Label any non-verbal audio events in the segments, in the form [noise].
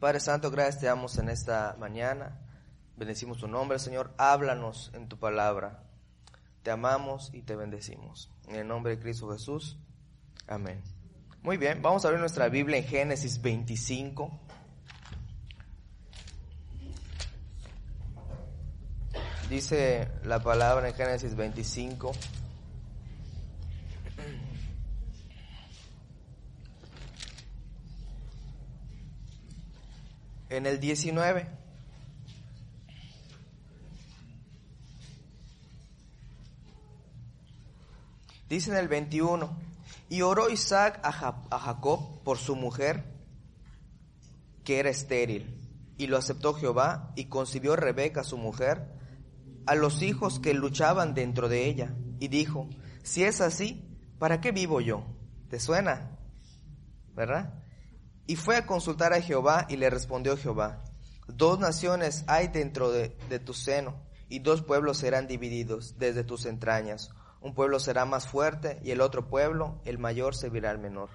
Padre Santo, gracias te damos en esta mañana. Bendecimos tu nombre, Señor. Háblanos en tu palabra. Te amamos y te bendecimos. En el nombre de Cristo Jesús. Amén. Muy bien, vamos a abrir nuestra Biblia en Génesis 25. Dice la palabra en Génesis 25. En el 19. Dice en el 21. Y oró Isaac a, Jacob por su mujer, que era estéril. Y lo aceptó Jehová, y concibió Rebeca, su mujer, a los hijos que luchaban dentro de ella. Y dijo, si es así, ¿para qué vivo yo? ¿Te suena? ¿Verdad? Y fue a consultar a Jehová, y le respondió Jehová, dos naciones hay dentro de, de tu seno, y dos pueblos serán divididos desde tus entrañas un pueblo será más fuerte y el otro pueblo, el mayor, servirá al menor.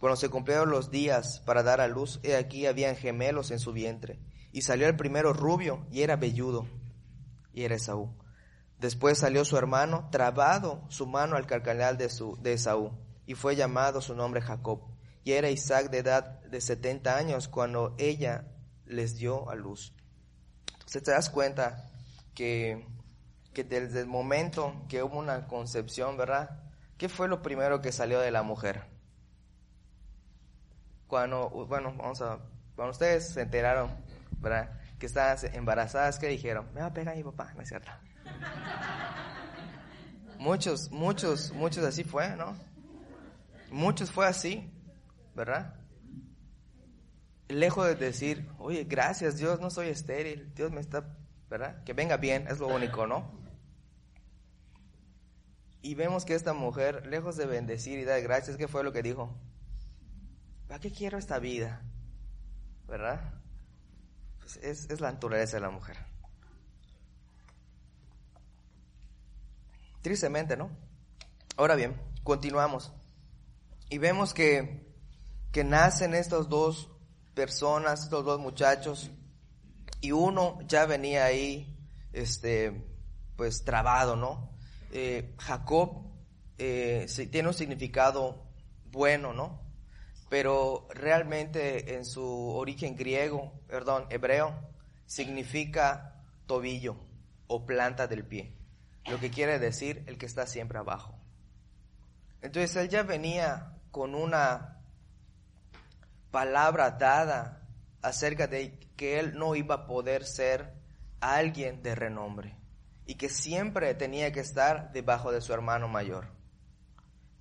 Cuando se cumplieron los días para dar a luz, he aquí habían gemelos en su vientre. Y salió el primero rubio y era velludo, y era Esaú. Después salió su hermano, trabado su mano al carcanal de, su, de Esaú, y fue llamado su nombre Jacob. Y era Isaac de edad de setenta años cuando ella les dio a luz. Entonces te das cuenta que que desde el momento que hubo una concepción, ¿verdad? ¿Qué fue lo primero que salió de la mujer? Cuando, bueno, vamos a, cuando ustedes se enteraron, ¿verdad? Que estaban embarazadas, ¿qué dijeron? Me va a pegar mi papá, no es cierto. [laughs] muchos, muchos, muchos así fue, ¿no? Muchos fue así, ¿verdad? Lejos de decir, oye, gracias Dios, no soy estéril, Dios me está, ¿verdad? Que venga bien, es lo único, ¿no? Y vemos que esta mujer, lejos de bendecir y dar gracias, ¿qué fue lo que dijo? ¿Para qué quiero esta vida? ¿Verdad? Pues es, es la naturaleza de la mujer. Tristemente, ¿no? Ahora bien, continuamos. Y vemos que, que nacen estos dos personas, estos dos muchachos, y uno ya venía ahí, este, pues trabado, ¿no? Eh, Jacob eh, tiene un significado bueno, ¿no? Pero realmente en su origen griego, perdón, hebreo, significa tobillo o planta del pie. Lo que quiere decir el que está siempre abajo. Entonces él ya venía con una palabra dada acerca de que él no iba a poder ser alguien de renombre y que siempre tenía que estar debajo de su hermano mayor.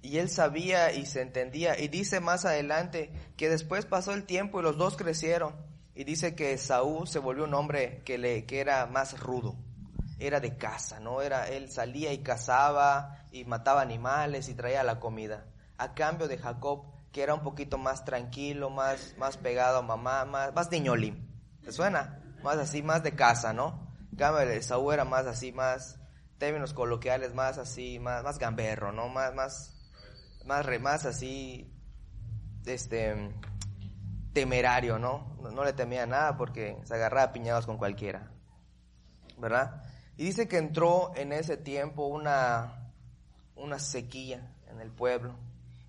Y él sabía y se entendía. Y dice más adelante que después pasó el tiempo y los dos crecieron. Y dice que Saúl se volvió un hombre que, le, que era más rudo. Era de caza, ¿no? Era, él salía y cazaba y mataba animales y traía la comida. A cambio de Jacob, que era un poquito más tranquilo, más, más pegado a mamá, más, más niñolín. ¿Te suena? Más así, más de casa, ¿no? cambio, Saúl era más así, más, términos coloquiales, más así, más, más gamberro, ¿no? Más, más, más, más así, este, temerario, ¿no? ¿no? le temía nada porque se agarraba piñados con cualquiera, ¿verdad? Y dice que entró en ese tiempo una, una sequía en el pueblo.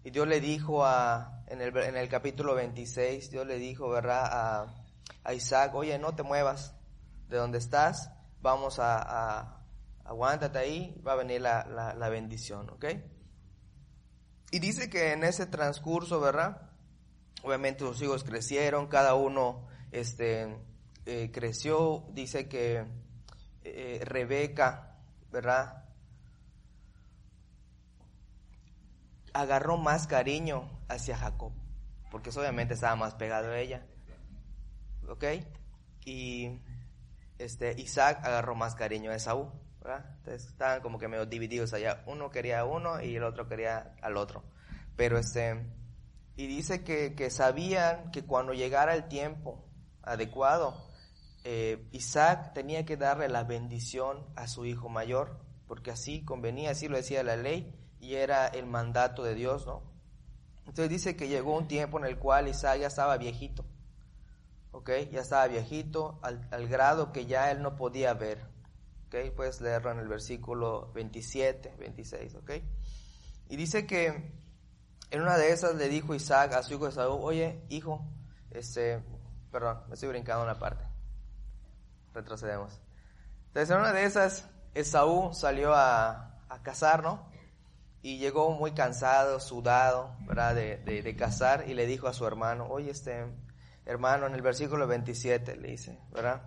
Y Dios le dijo a, en el, en el capítulo 26, Dios le dijo, ¿verdad? A, a Isaac, oye, no te muevas de donde estás, vamos a, a aguántate ahí, va a venir la, la, bendición, ¿ok? Y dice que en ese transcurso, ¿verdad? Obviamente los hijos crecieron, cada uno este, eh, creció, dice que eh, Rebeca, ¿verdad? Agarró más cariño hacia Jacob, porque obviamente estaba más pegado a ella, ¿ok? Y este, Isaac agarró más cariño a Esaú, ¿verdad? Entonces estaban como que medio divididos allá. Uno quería a uno y el otro quería al otro. Pero este, y dice que, que sabían que cuando llegara el tiempo adecuado, eh, Isaac tenía que darle la bendición a su hijo mayor, porque así convenía, así lo decía la ley, y era el mandato de Dios, ¿no? Entonces dice que llegó un tiempo en el cual Isaac ya estaba viejito, ¿ok? Ya estaba viejito al, grado que ya él no podía ver, ¿ok? Puedes leerlo en el versículo 27, 26, ¿ok? Y dice que en una de esas le dijo Isaac a su hijo Esaú, oye, hijo, este, perdón, me estoy brincando una parte. Retrocedemos. Entonces en una de esas, Esaú salió a, a cazar, ¿no? Y llegó muy cansado, sudado, ¿verdad? De, de, cazar y le dijo a su hermano, oye, este, hermano, en el versículo 27 le dice, ¿verdad?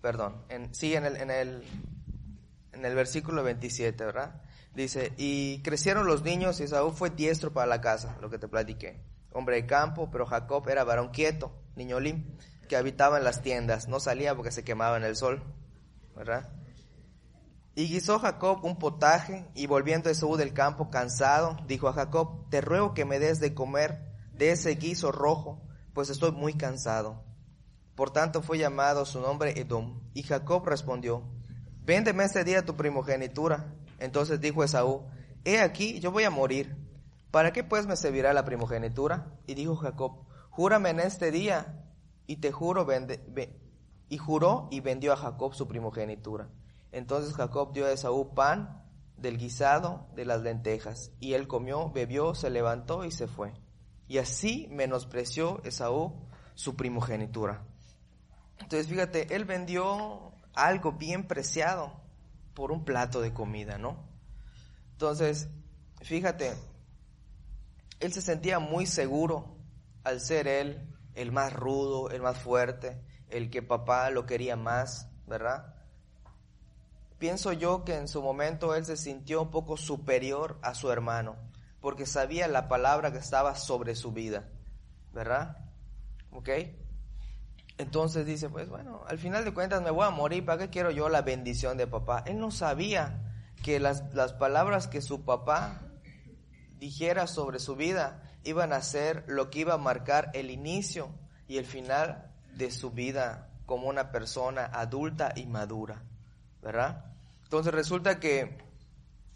Perdón, sí, en el, en el, en el versículo 27, ¿verdad? Dice, y crecieron los niños y Saúl fue diestro para la casa, lo que te platiqué. Hombre de campo, pero Jacob era varón quieto, niño lim, que habitaba en las tiendas, no salía porque se quemaba en el sol, ¿verdad? Y guisó Jacob un potaje, y volviendo Esaú del campo cansado, dijo a Jacob, te ruego que me des de comer de ese guiso rojo, pues estoy muy cansado. Por tanto fue llamado su nombre Edom. Y Jacob respondió, véndeme este día tu primogenitura. Entonces dijo Esaú, he aquí, yo voy a morir. ¿Para qué pues me servirá la primogenitura? Y dijo Jacob, júrame en este día. Y te juro, vende, ve. y juró y vendió a Jacob su primogenitura. Entonces Jacob dio a Esaú pan del guisado de las lentejas. Y él comió, bebió, se levantó y se fue. Y así menospreció Esaú su primogenitura. Entonces fíjate, él vendió algo bien preciado por un plato de comida, ¿no? Entonces, fíjate, él se sentía muy seguro al ser él el más rudo, el más fuerte, el que papá lo quería más, ¿verdad? Pienso yo que en su momento él se sintió un poco superior a su hermano, porque sabía la palabra que estaba sobre su vida, ¿verdad? ¿Ok? Entonces dice, pues bueno, al final de cuentas me voy a morir, ¿para qué quiero yo la bendición de papá? Él no sabía que las, las palabras que su papá dijera sobre su vida iban a ser lo que iba a marcar el inicio y el final de su vida como una persona adulta y madura, ¿verdad? Entonces resulta que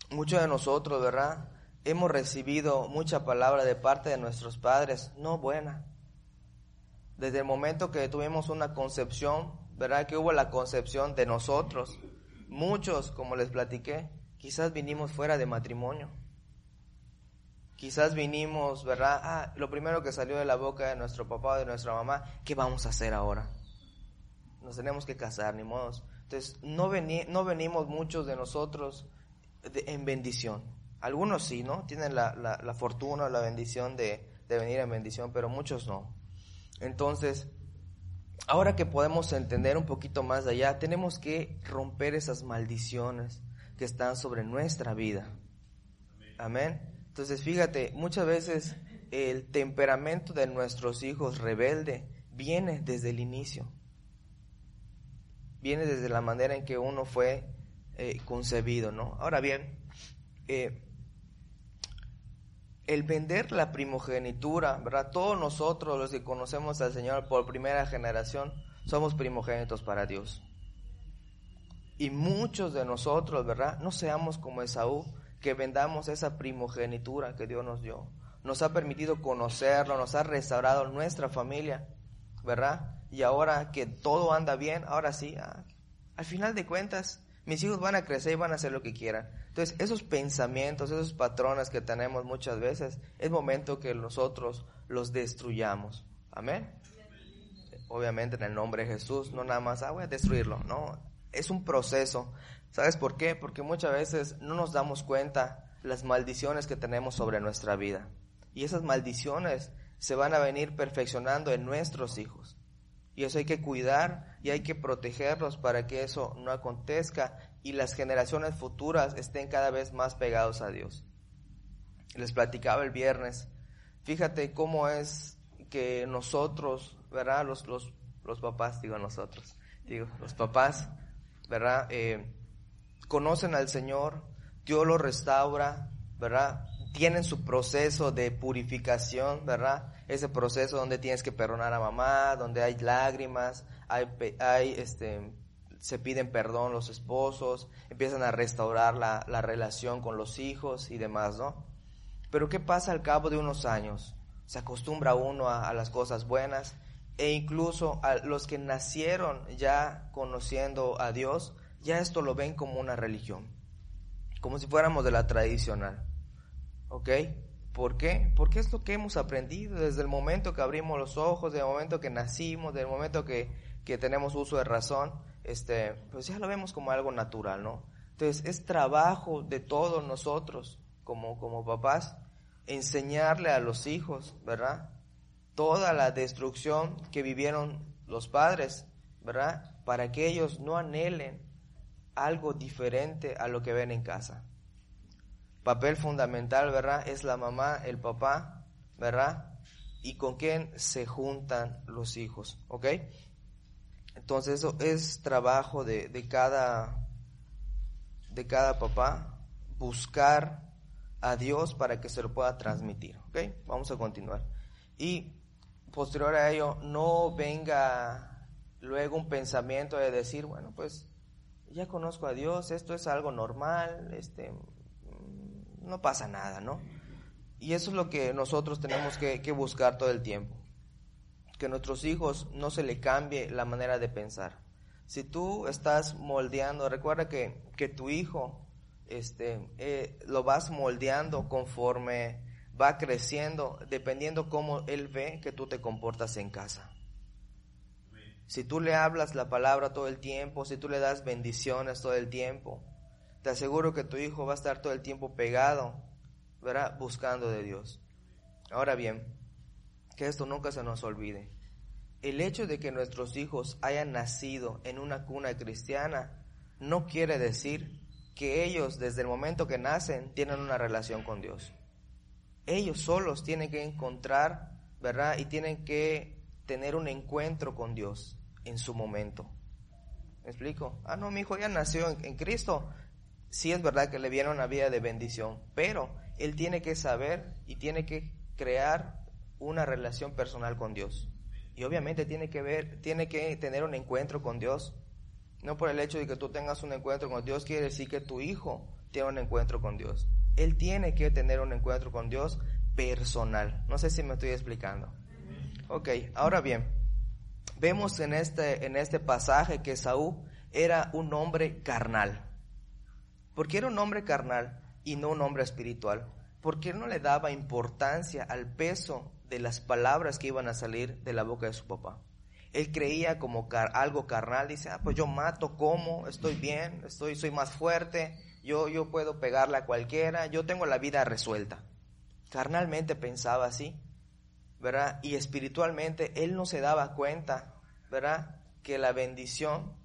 muchos de nosotros, ¿verdad? Hemos recibido mucha palabra de parte de nuestros padres, no buena, desde el momento que tuvimos una concepción, ¿verdad? Que hubo la concepción de nosotros. Muchos, como les platiqué, quizás vinimos fuera de matrimonio. Quizás vinimos, ¿verdad? Ah, lo primero que salió de la boca de nuestro papá o de nuestra mamá, ¿qué vamos a hacer ahora? Nos tenemos que casar, ni modos. Entonces, no, no venimos muchos de nosotros en bendición. Algunos sí, ¿no? Tienen la, la, fortuna, la bendición de, de venir en bendición, pero muchos no. Entonces, ahora que podemos entender un poquito más allá, tenemos que romper esas maldiciones que están sobre nuestra vida. Amén. Entonces, fíjate, muchas veces el temperamento de nuestros hijos rebelde viene desde el inicio. Viene desde la manera en que uno fue eh, concebido, ¿no? Ahora bien, eh, el vender la primogenitura, ¿verdad? Todos nosotros los que conocemos al Señor por primera generación somos primogénitos para Dios. Y muchos de nosotros, ¿verdad? No seamos como Esaú, que vendamos esa primogenitura que Dios nos dio. Nos ha permitido conocerlo, nos ha restaurado nuestra familia, ¿verdad? Y ahora que todo anda bien, ahora sí, ah, al final de cuentas, mis hijos van a crecer y van a hacer lo que quieran. Entonces, esos pensamientos, esos patrones que tenemos muchas veces, es momento que nosotros los destruyamos. Amén. Obviamente en el nombre de Jesús, no nada más, ah, voy a destruirlo, no. Es un proceso. ¿Sabes por qué? Porque muchas veces no nos damos cuenta las maldiciones que tenemos sobre nuestra vida. Y esas maldiciones se van a venir perfeccionando en nuestros hijos. Y eso hay que cuidar y hay que protegerlos para que eso no acontezca y las generaciones futuras estén cada vez más pegados a Dios. Les platicaba el viernes, fíjate cómo es que nosotros, ¿verdad? Los, los, los papás, digo nosotros, digo, los papás, ¿verdad? Eh, conocen al Señor, Dios los restaura, ¿verdad? tienen su proceso de purificación, ¿verdad? Ese proceso donde tienes que perdonar a mamá, donde hay lágrimas, hay, hay este, se piden perdón los esposos, empiezan a restaurar la, la relación con los hijos y demás, ¿no? Pero ¿qué pasa al cabo de unos años? se acostumbra uno a, las cosas buenas e incluso a los que nacieron ya conociendo a Dios, ya esto lo ven como una religión, como si fuéramos de la tradicional. ¿Ok? ¿Por qué? Porque es lo que hemos aprendido desde el momento que abrimos los ojos, desde el momento que nacimos, desde el momento que, que tenemos uso de razón, este, pues ya lo vemos como algo natural, ¿no? Entonces es trabajo de todos nosotros como, como papás enseñarle a los hijos, ¿verdad? Toda la destrucción que vivieron los padres, ¿verdad? Para que ellos no anhelen algo diferente a lo que ven en casa. Papel fundamental, ¿verdad? Es la mamá, el papá, ¿verdad? Y con quién se juntan los hijos, ¿ok? Entonces eso es trabajo de, de cada, de cada papá, buscar a Dios para que se lo pueda transmitir. ¿Ok? Vamos a continuar. Y posterior a ello, no venga luego un pensamiento de decir, bueno, pues ya conozco a Dios, esto es algo normal, este, no pasa nada, ¿no? Y eso es lo que nosotros tenemos que, buscar todo el tiempo. Que a nuestros hijos no se le cambie la manera de pensar. Si tú estás moldeando, recuerda que, que tu hijo este, eh, lo vas moldeando conforme va creciendo, dependiendo cómo él ve que tú te comportas en casa. Si tú le hablas la palabra todo el tiempo, si tú le das bendiciones todo el tiempo, te aseguro que tu hijo va a estar todo el tiempo pegado, ¿verdad? Buscando de Dios. Ahora bien, que esto nunca se nos olvide. El hecho de que nuestros hijos hayan nacido en una cuna cristiana no quiere decir que ellos desde el momento que nacen tienen una relación con Dios. Ellos solos tienen que encontrar, ¿verdad? Y tienen que tener un encuentro con Dios en su momento. ¿Me explico? Ah, no, mi hijo ya nació en, Cristo. Sí es verdad que le viene una vida de bendición, pero él tiene que saber y tiene que crear una relación personal con Dios. Y obviamente tiene que ver, tiene que tener un encuentro con Dios no por el hecho de que tú tengas un encuentro con Dios quiere decir que tu hijo tiene un encuentro con Dios. Él tiene que tener un encuentro con Dios personal. No sé si me estoy explicando. Ok, ahora bien, vemos en este, en este pasaje que Saúl era un hombre carnal. ¿Por qué era un hombre carnal y no un hombre espiritual? Porque él no le daba importancia al peso de las palabras que iban a salir de la boca de su papá él creía como algo carnal, dice, ah, pues yo mato, como, estoy bien, estoy, soy más fuerte, yo, yo puedo pegarle a cualquiera, yo tengo la vida resuelta. Carnalmente pensaba así, ¿verdad? Y espiritualmente él no se daba cuenta, ¿verdad? Que la bendición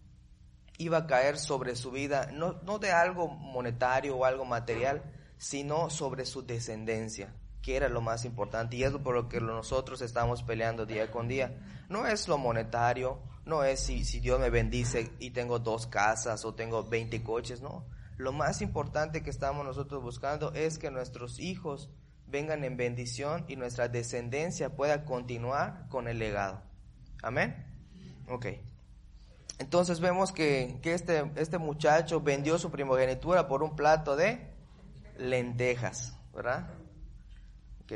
iba a caer sobre su vida, no, de algo monetario o algo material, sino sobre su descendencia que era lo más importante y es por lo que nosotros estamos peleando día con día. No es lo monetario, no es si, si Dios me bendice y tengo dos casas o tengo 20 coches, no. Lo más importante que estamos nosotros buscando es que nuestros hijos vengan en bendición y nuestra descendencia pueda continuar con el legado. Amén. Ok. Entonces vemos que, este, este muchacho vendió su primogenitura por un plato de lentejas, ¿verdad? Ok.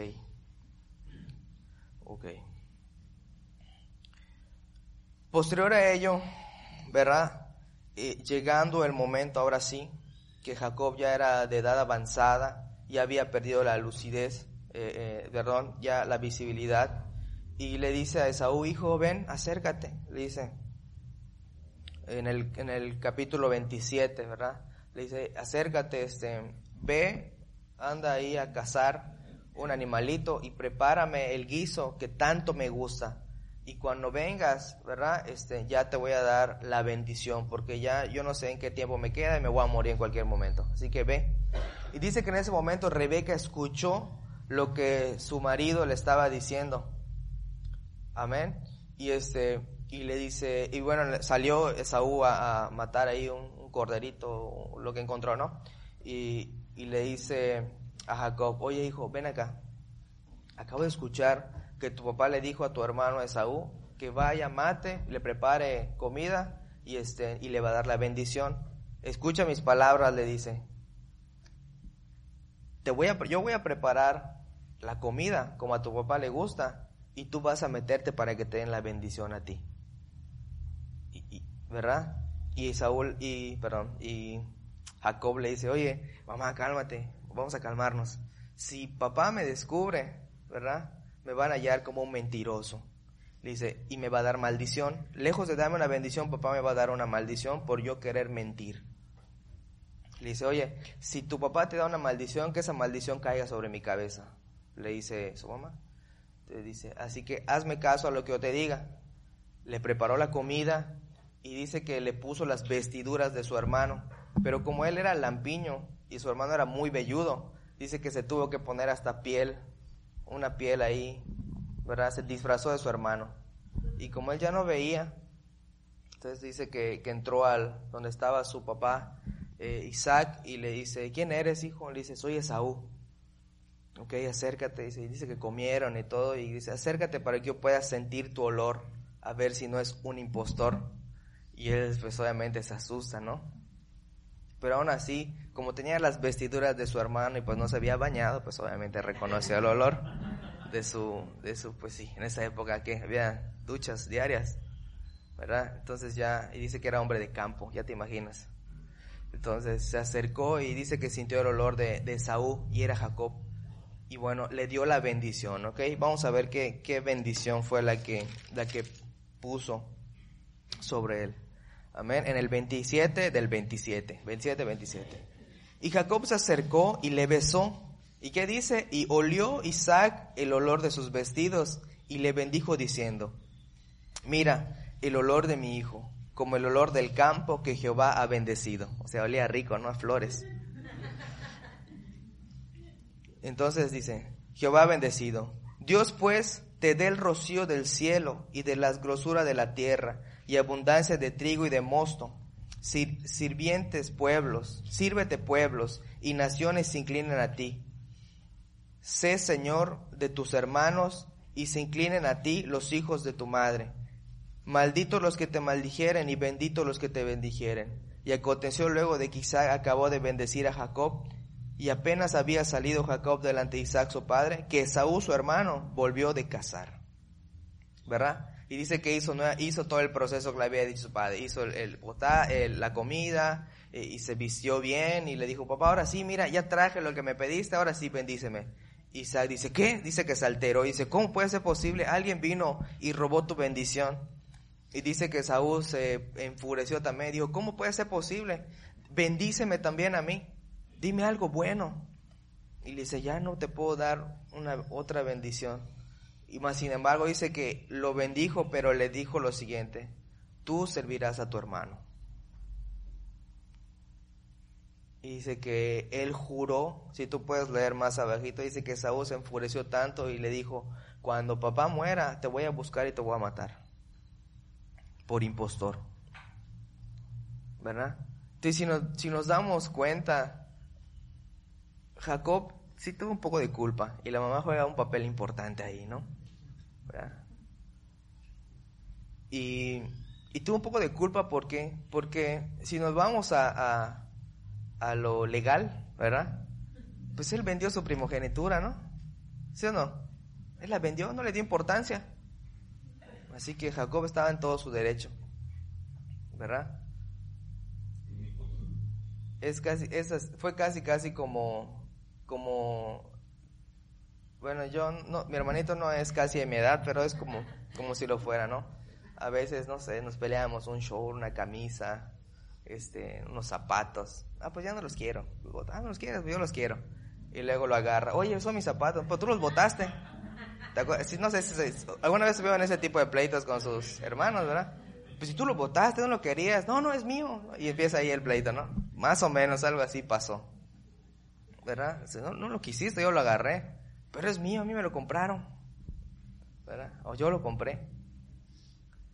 Ok. Posterior a ello, ¿verdad? Eh, llegando el momento ahora sí, que Jacob ya era de edad avanzada, ya había perdido la lucidez, eh, eh, perdón, ya la visibilidad, y le dice a Esaú, hijo, ven, acércate, le dice, en el, en el capítulo 27, ¿verdad? Le dice, acércate, este, ve, anda ahí a cazar un animalito y prepárame el guiso que tanto me gusta. Y cuando vengas, ¿verdad? Este, ya te voy a dar la bendición, porque ya yo no sé en qué tiempo me queda y me voy a morir en cualquier momento. Así que ve. Y dice que en ese momento Rebeca escuchó lo que su marido le estaba diciendo. Amén. Y este, y le dice, y bueno, salió Esaú a, matar ahí un, corderito, lo que encontró, ¿no? Y, y le dice, a Jacob, oye hijo, ven acá. Acabo de escuchar que tu papá le dijo a tu hermano Esaú que vaya, mate, le prepare comida y, este, y le va a dar la bendición. Escucha mis palabras, le dice. Te voy a, yo voy a preparar la comida como a tu papá le gusta y tú vas a meterte para que te den la bendición a ti. ¿Verdad? Y Saúl y, perdón, y Jacob le dice, oye, mamá, cálmate, vamos a calmarnos. Si papá me descubre, ¿verdad? Me van a hallar como un mentiroso. Le dice, y me va a dar maldición. Lejos de darme una bendición, papá me va a dar una maldición por yo querer mentir. Le dice, oye, si tu papá te da una maldición, que esa maldición caiga sobre mi cabeza. Le dice su mamá. Le dice, así que hazme caso a lo que yo te diga. Le preparó la comida y dice que le puso las vestiduras de su hermano. Pero como él era lampiño y su hermano era muy velludo, dice que se tuvo que poner hasta piel, una piel ahí, ¿verdad? Se disfrazó de su hermano. Y como él ya no veía, entonces dice que, que entró al donde estaba su papá eh, Isaac y le dice, ¿quién eres, hijo? Le dice, soy Esaú. Ok, acércate, dice, y dice que comieron y todo, y dice, acércate para que yo pueda sentir tu olor, a ver si no es un impostor. Y él, pues obviamente se asusta, ¿no? Pero aún así, como tenía las vestiduras de su hermano y pues no se había bañado, pues obviamente reconoció el olor de su, de su, pues sí, en esa época que había duchas diarias, ¿verdad? Entonces ya, y dice que era hombre de campo, ya te imaginas. Entonces se acercó y dice que sintió el olor de, de Saúl y era Jacob. Y bueno, le dio la bendición, ¿ok? Vamos a ver qué, qué bendición fue la que, la que puso sobre él. Amén. En el 27 del 27. 27, 27. Y Jacob se acercó y le besó. ¿Y qué dice? Y olió Isaac el olor de sus vestidos y le bendijo diciendo, mira el olor de mi hijo como el olor del campo que Jehová ha bendecido. O sea, olía rico, ¿no? A flores. Entonces dice, Jehová ha bendecido. Dios pues te dé el rocío del cielo y de las grosuras de la tierra y abundancia de trigo y de mosto. sirvientes pueblos, sírvete pueblos y naciones se inclinen a ti. Sé Señor de tus hermanos y se inclinen a ti los hijos de tu madre Malditos los que te maldijeren y benditos los que te bendijeren. Y aconteció luego de que Isaac acabó de bendecir a Jacob, y apenas había salido Jacob delante de Isaac su padre, que Saúl su hermano volvió de cazar. ¿Verdad? Y dice que hizo, hizo todo el proceso que le había dicho su padre. Hizo el, el, la comida y se vistió bien y le dijo, papá, ahora sí, mira, ya traje lo que me pediste, ahora sí, bendíceme. Isaac dice, ¿qué? Dice que se alteró. Dice, ¿cómo puede ser posible? Alguien vino y robó tu bendición. Y dice que Saúl se enfureció también. Dijo, ¿cómo puede ser posible? Bendíceme también a mí. Dime algo bueno. Y le dice, ya no te puedo dar una otra bendición. Y más sin embargo dice que lo bendijo, pero le dijo lo siguiente, tú servirás a tu hermano. Y dice que él juró, si tú puedes leer más abajito, dice que Saúl se enfureció tanto y le dijo, cuando papá muera, te voy a buscar y te voy a matar por impostor. ¿Verdad? Entonces, si nos, si nos damos cuenta, Jacob sí tuvo un poco de culpa y la mamá juega un papel importante ahí, ¿no? Y, y, tuvo un poco de culpa ¿por qué? porque si nos vamos a, a, lo legal, ¿verdad? Pues él vendió su primogenitura, ¿no? ¿Sí o no? Él la vendió, no le dio importancia. Así que Jacob estaba en todo su derecho, ¿verdad? Es casi, fue casi, casi como, como, bueno, yo, no, mi hermanito no es casi de mi edad, pero es como, como si lo fuera, ¿no? A veces, no sé, nos peleamos un show, una camisa, este, unos zapatos. Ah, pues ya no los quiero. Ah, no los quieres, pues yo los quiero. Y luego lo agarra. Oye, son mis zapatos. Pues tú los botaste no sé si alguna vez se en ese tipo de pleitos con sus hermanos, ¿verdad? Pues si tú lo votaste, no lo querías, no, no es mío. Y empieza ahí el pleito, ¿no? Más o menos algo así pasó. ¿Verdad? No, no lo quisiste, yo lo agarré. Pero es mío, a mí me lo compraron. ¿Verdad? O yo lo compré.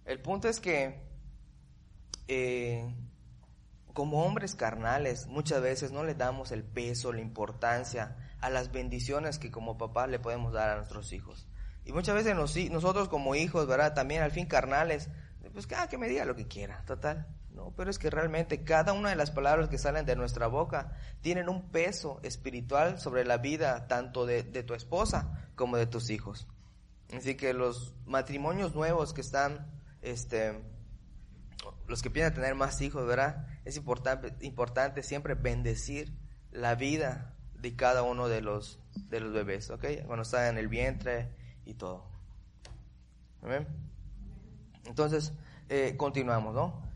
El punto es que eh, como hombres carnales muchas veces no le damos el peso, la importancia a las bendiciones que como papá le podemos dar a nuestros hijos. Y muchas veces nosotros como hijos, ¿verdad? También al fin carnales, pues que, ah, que me diga lo que quiera, total. No, pero es que realmente cada una de las palabras que salen de nuestra boca tienen un peso espiritual sobre la vida tanto de, de tu esposa como de tus hijos. Así que los matrimonios nuevos que están, este, los que piensan tener más hijos, ¿verdad? Es importante, importante siempre bendecir la vida de cada uno de los, de los bebés, ¿ok? Cuando están en el vientre y todo. ¿Amén? Entonces, eh, continuamos, ¿no?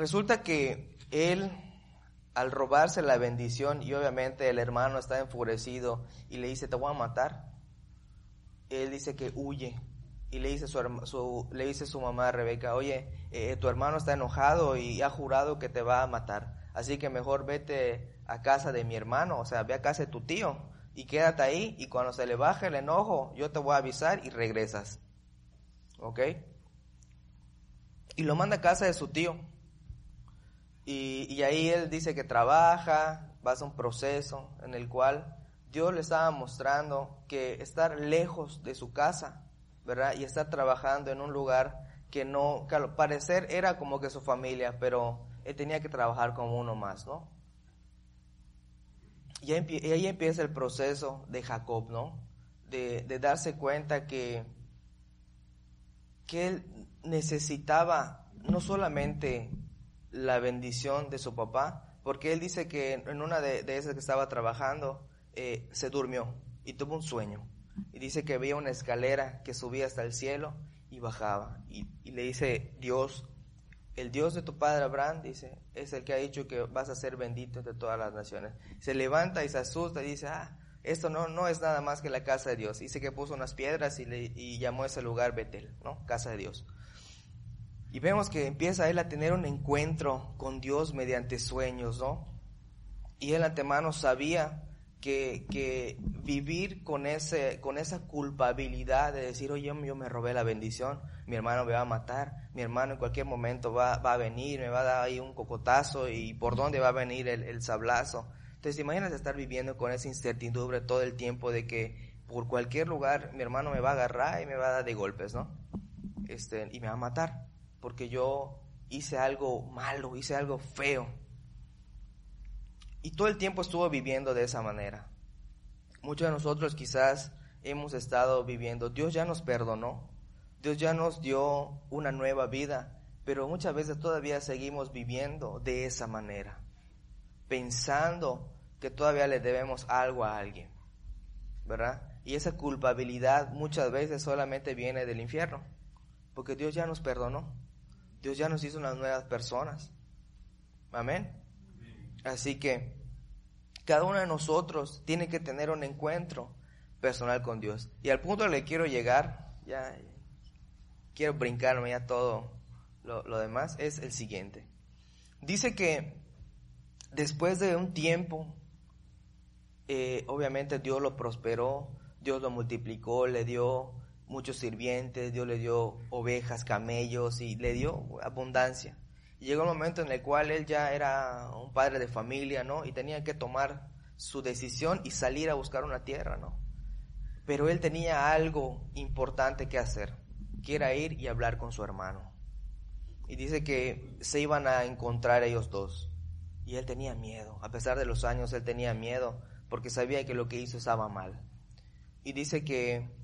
Resulta que él, al robarse la bendición, y obviamente el hermano está enfurecido y le dice, te voy a matar, él dice que huye. Y le dice su, le dice su mamá Rebeca, oye, eh, tu hermano está enojado y ha jurado que te va a matar. Así que mejor vete a casa de mi hermano, o sea, ve a casa de tu tío y quédate ahí y cuando se le baje el enojo, yo te voy a avisar y regresas. ¿Ok? Y lo manda a casa de su tío. Y, ahí él dice que trabaja, pasa un proceso en el cual Dios le estaba mostrando que estar lejos de su casa, ¿verdad? Y estar trabajando en un lugar que no, que al parecer era como que su familia, pero él tenía que trabajar como uno más, ¿no? Y ahí, empieza el proceso de Jacob, ¿no? De, de darse cuenta que, que él necesitaba no solamente la bendición de su papá, porque él dice que en una de, de esas que estaba trabajando, eh, se durmió y tuvo un sueño. Y dice que veía una escalera que subía hasta el cielo y bajaba. Y, le dice Dios, el Dios de tu padre Abraham, dice, es el que ha dicho que vas a ser bendito entre todas las naciones. Se levanta y se asusta y dice, ah, esto no, no es nada más que la casa de Dios. Dice que puso unas piedras y, le, y llamó ese lugar Betel, ¿no? Casa de Dios. Y vemos que empieza él a tener un encuentro con Dios mediante sueños, ¿no? Y él antemano sabía que, que, vivir con, ese, con esa culpabilidad de decir, oye, yo me robé la bendición, mi hermano me va a matar, mi hermano en cualquier momento va, va a venir, me va a dar ahí un cocotazo y por dónde va a venir el, sablazo. Entonces, imagínate estar viviendo con esa incertidumbre todo el tiempo de que por cualquier lugar mi hermano me va a agarrar y me va a dar de golpes, ¿no? Este, y me va a matar, porque yo hice algo malo, hice algo feo. Y todo el tiempo estuvo viviendo de esa manera. Muchos de nosotros quizás hemos estado viviendo, Dios ya nos perdonó, Dios ya nos dio una nueva vida, pero muchas veces todavía seguimos viviendo de esa manera, pensando que todavía le debemos algo a alguien, ¿verdad? Y esa culpabilidad muchas veces solamente viene del infierno, porque Dios ya nos perdonó, Dios ya nos hizo unas nuevas personas. Amén. Así que cada uno de nosotros tiene que tener un encuentro personal con Dios. Y al punto que quiero llegar, ya quiero brincarme ya todo lo, demás, es el siguiente. Dice que después de un tiempo, eh, obviamente Dios lo prosperó, Dios lo multiplicó, le dio muchos sirvientes, Dios le dio ovejas, camellos y le dio abundancia. Y llegó un momento en el cual él ya era un padre de familia, ¿no? Y tenía que tomar su decisión y salir a buscar una tierra, ¿no? Pero él tenía algo importante que hacer, que era ir y hablar con su hermano. Y dice que se iban a encontrar ellos dos. Y él tenía miedo, a pesar de los años, él tenía miedo, porque sabía que lo que hizo estaba mal. Y dice que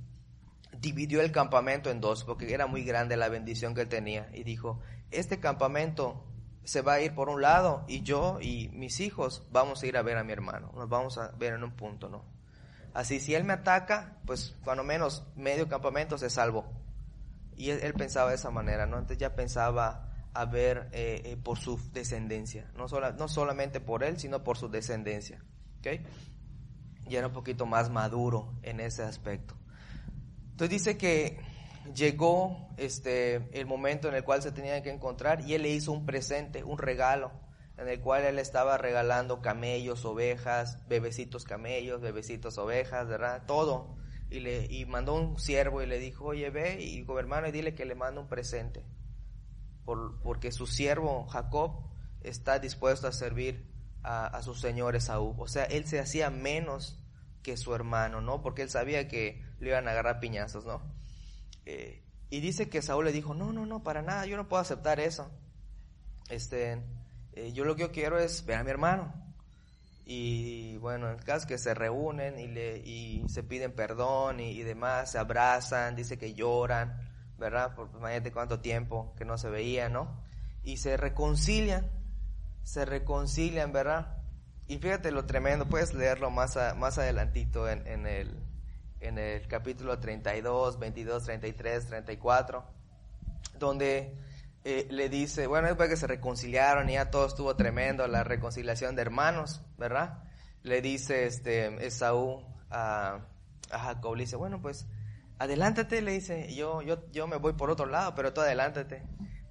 dividió el campamento en dos, porque era muy grande la bendición que tenía. Y dijo, este campamento se va a ir por un lado y yo y mis hijos vamos a ir a ver a mi hermano, nos vamos a ver en un punto, ¿no? Así, si él me ataca, pues cuando menos medio campamento se salvó. Y él, pensaba de esa manera, ¿no? Entonces ya pensaba a ver eh, eh, por su descendencia, no, sola, no solamente por él, sino por su descendencia, ¿ok? Y era un poquito más maduro en ese aspecto. Entonces dice que llegó este, el momento en el cual se tenían que encontrar y él le hizo un presente, un regalo, en el cual él estaba regalando camellos, ovejas, bebecitos camellos, bebecitos ovejas, ¿verdad? Todo. Y, le, y mandó un siervo y le dijo, oye, ve y hermano y dile que le manda un presente. Por, porque su siervo Jacob está dispuesto a servir a, a su señor Esaú. O sea, él se hacía menos que su hermano, ¿no? Porque él sabía que le iban a agarrar piñazos, ¿no? Eh, y dice que Saúl le dijo, no, no, no, para nada, yo no puedo aceptar eso. este, eh, yo lo que yo quiero es ver a mi hermano. Y bueno, en el caso que se reúnen y, le, y se piden perdón y, demás, se abrazan, dice que lloran, ¿verdad? Por imagínate cuánto tiempo que no se veían, ¿no? Y se reconcilian, se reconcilian, ¿verdad? Y fíjate lo tremendo, puedes leerlo más, más adelantito en, en, el, en el capítulo 32, 22, 33, 34, donde eh, le dice, bueno, después que se reconciliaron y ya todo estuvo tremendo, la reconciliación de hermanos, ¿verdad? Le dice este Esaú a, a Jacob, le dice, bueno, pues adelántate, le dice, yo, yo, yo me voy por otro lado, pero tú adelántate.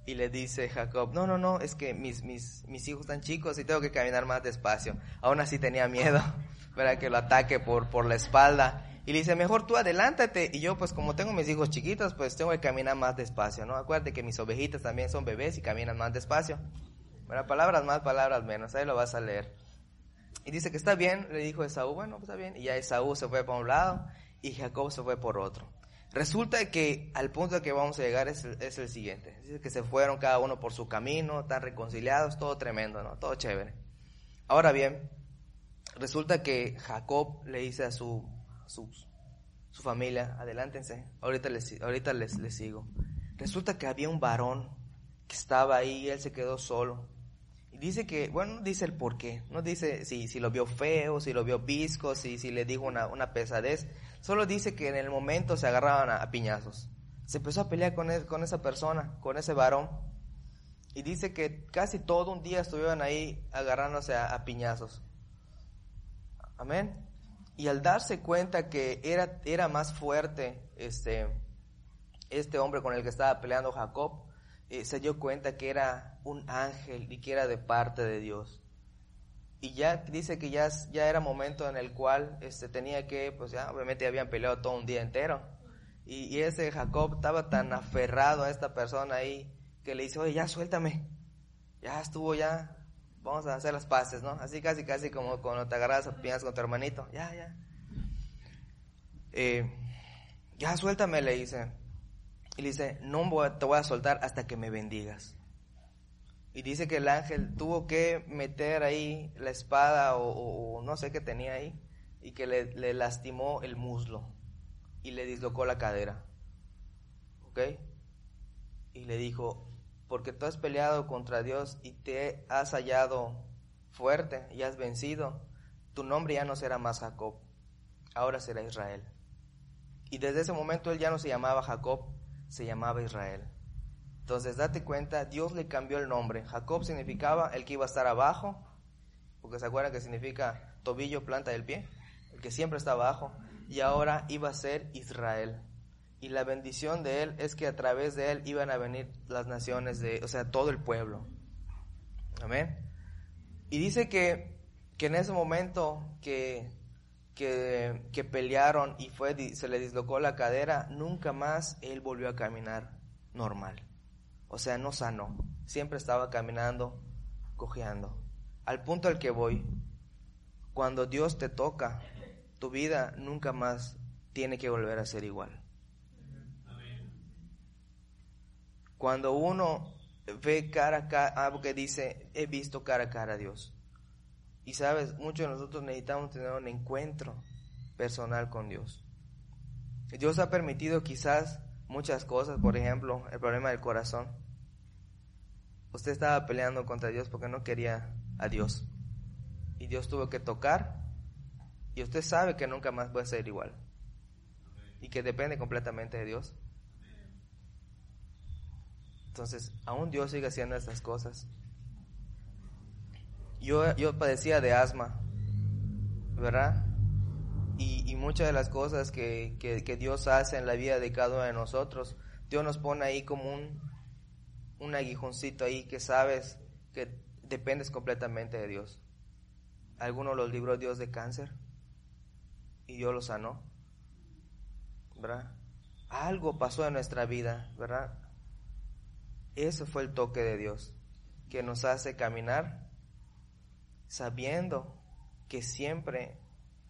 Y le dice Jacob, no, no, no, es que mis, mis, mis hijos están chicos y tengo que caminar más despacio. Aún así tenía miedo, [laughs] ¿verdad? Que lo ataque por, por la espalda. Y le dice, mejor tú adelántate. Y yo, pues como tengo mis hijos chiquitos, pues tengo que caminar más despacio, ¿no? Acuérdate que mis ovejitas también son bebés y caminan más despacio. Bueno, palabras más, palabras menos, ahí lo vas a leer. Y dice que está bien, le dijo Esaú, bueno, pues está bien. Y ya Esaú se fue por un lado y Jacob se fue por otro. Resulta que al punto que vamos a llegar es el, es siguiente. Dice que se fueron cada uno por su camino, están reconciliados, todo tremendo, ¿no? Todo chévere. Ahora bien, resulta que Jacob le dice a su, su, su familia, adelántense, ahorita, les, ahorita les, les sigo. Resulta que había un varón que estaba ahí él se quedó solo. Y dice que, bueno, no dice el por qué, no dice si, si lo vio feo, si lo vio visco, si, si le dijo una, una pesadez, Solo dice que en el momento se agarraban a, piñazos. Se empezó a pelear con, con esa persona, con ese varón. Y dice que casi todo un día estuvieron ahí agarrándose a, piñazos. Amén. Y al darse cuenta que era, era más fuerte este, este hombre con el que estaba peleando Jacob, eh, se dio cuenta que era un ángel y que era de parte de Dios y ya dice que ya, ya era momento en el cual este, tenía que, pues ya obviamente habían peleado todo un día entero. Y, ese Jacob estaba tan aferrado a esta persona ahí que le dice, oye, ya suéltame, ya estuvo, ya, vamos a hacer las paces, ¿no? Así casi, casi como cuando te agarras a piñas con tu hermanito, ya, ya. Eh, ya suéltame, le dice. Y le dice, no te voy a soltar hasta que me bendigas. Y dice que el ángel tuvo que meter ahí la espada o, no sé qué tenía ahí y que le, lastimó el muslo y le dislocó la cadera. ¿Ok? Y le dijo, porque tú has peleado contra Dios y te has hallado fuerte y has vencido, tu nombre ya no será más Jacob, ahora será Israel. Y desde ese momento él ya no se llamaba Jacob, se llamaba Israel. Entonces, date cuenta, Dios le cambió el nombre. Jacob significaba el que iba a estar abajo, porque se acuerdan que significa tobillo, planta del pie, el que siempre está abajo, y ahora iba a ser Israel. Y la bendición de él es que a través de él iban a venir las naciones de, o sea, todo el pueblo. Amén. Y dice que, que en ese momento que, que, que pelearon y fue, se le dislocó la cadera, nunca más él volvió a caminar normal. O sea, no sanó. Siempre estaba caminando, cojeando. Al punto al que voy, cuando Dios te toca, tu vida nunca más tiene que volver a ser igual. Cuando uno ve cara a cara, algo que dice, he visto cara a cara a Dios. Y sabes, muchos de nosotros necesitamos tener un encuentro personal con Dios. Dios ha permitido quizás muchas cosas, por ejemplo, el problema del corazón. Usted estaba peleando contra Dios porque no quería a Dios. Y Dios tuvo que tocar y usted sabe que nunca más puede ser igual. Y que depende completamente de Dios. Entonces, aún Dios sigue haciendo estas cosas. Yo, yo padecía de asma, ¿verdad? Y, muchas de las cosas que, que, Dios hace en la vida de cada uno de nosotros, Dios nos pone ahí como un, un aguijoncito ahí que sabes que dependes completamente de Dios. Alguno los libró Dios de cáncer y Dios los sanó, ¿verdad? Algo pasó en nuestra vida, ¿verdad? Eso fue el toque de Dios, que nos hace caminar sabiendo que siempre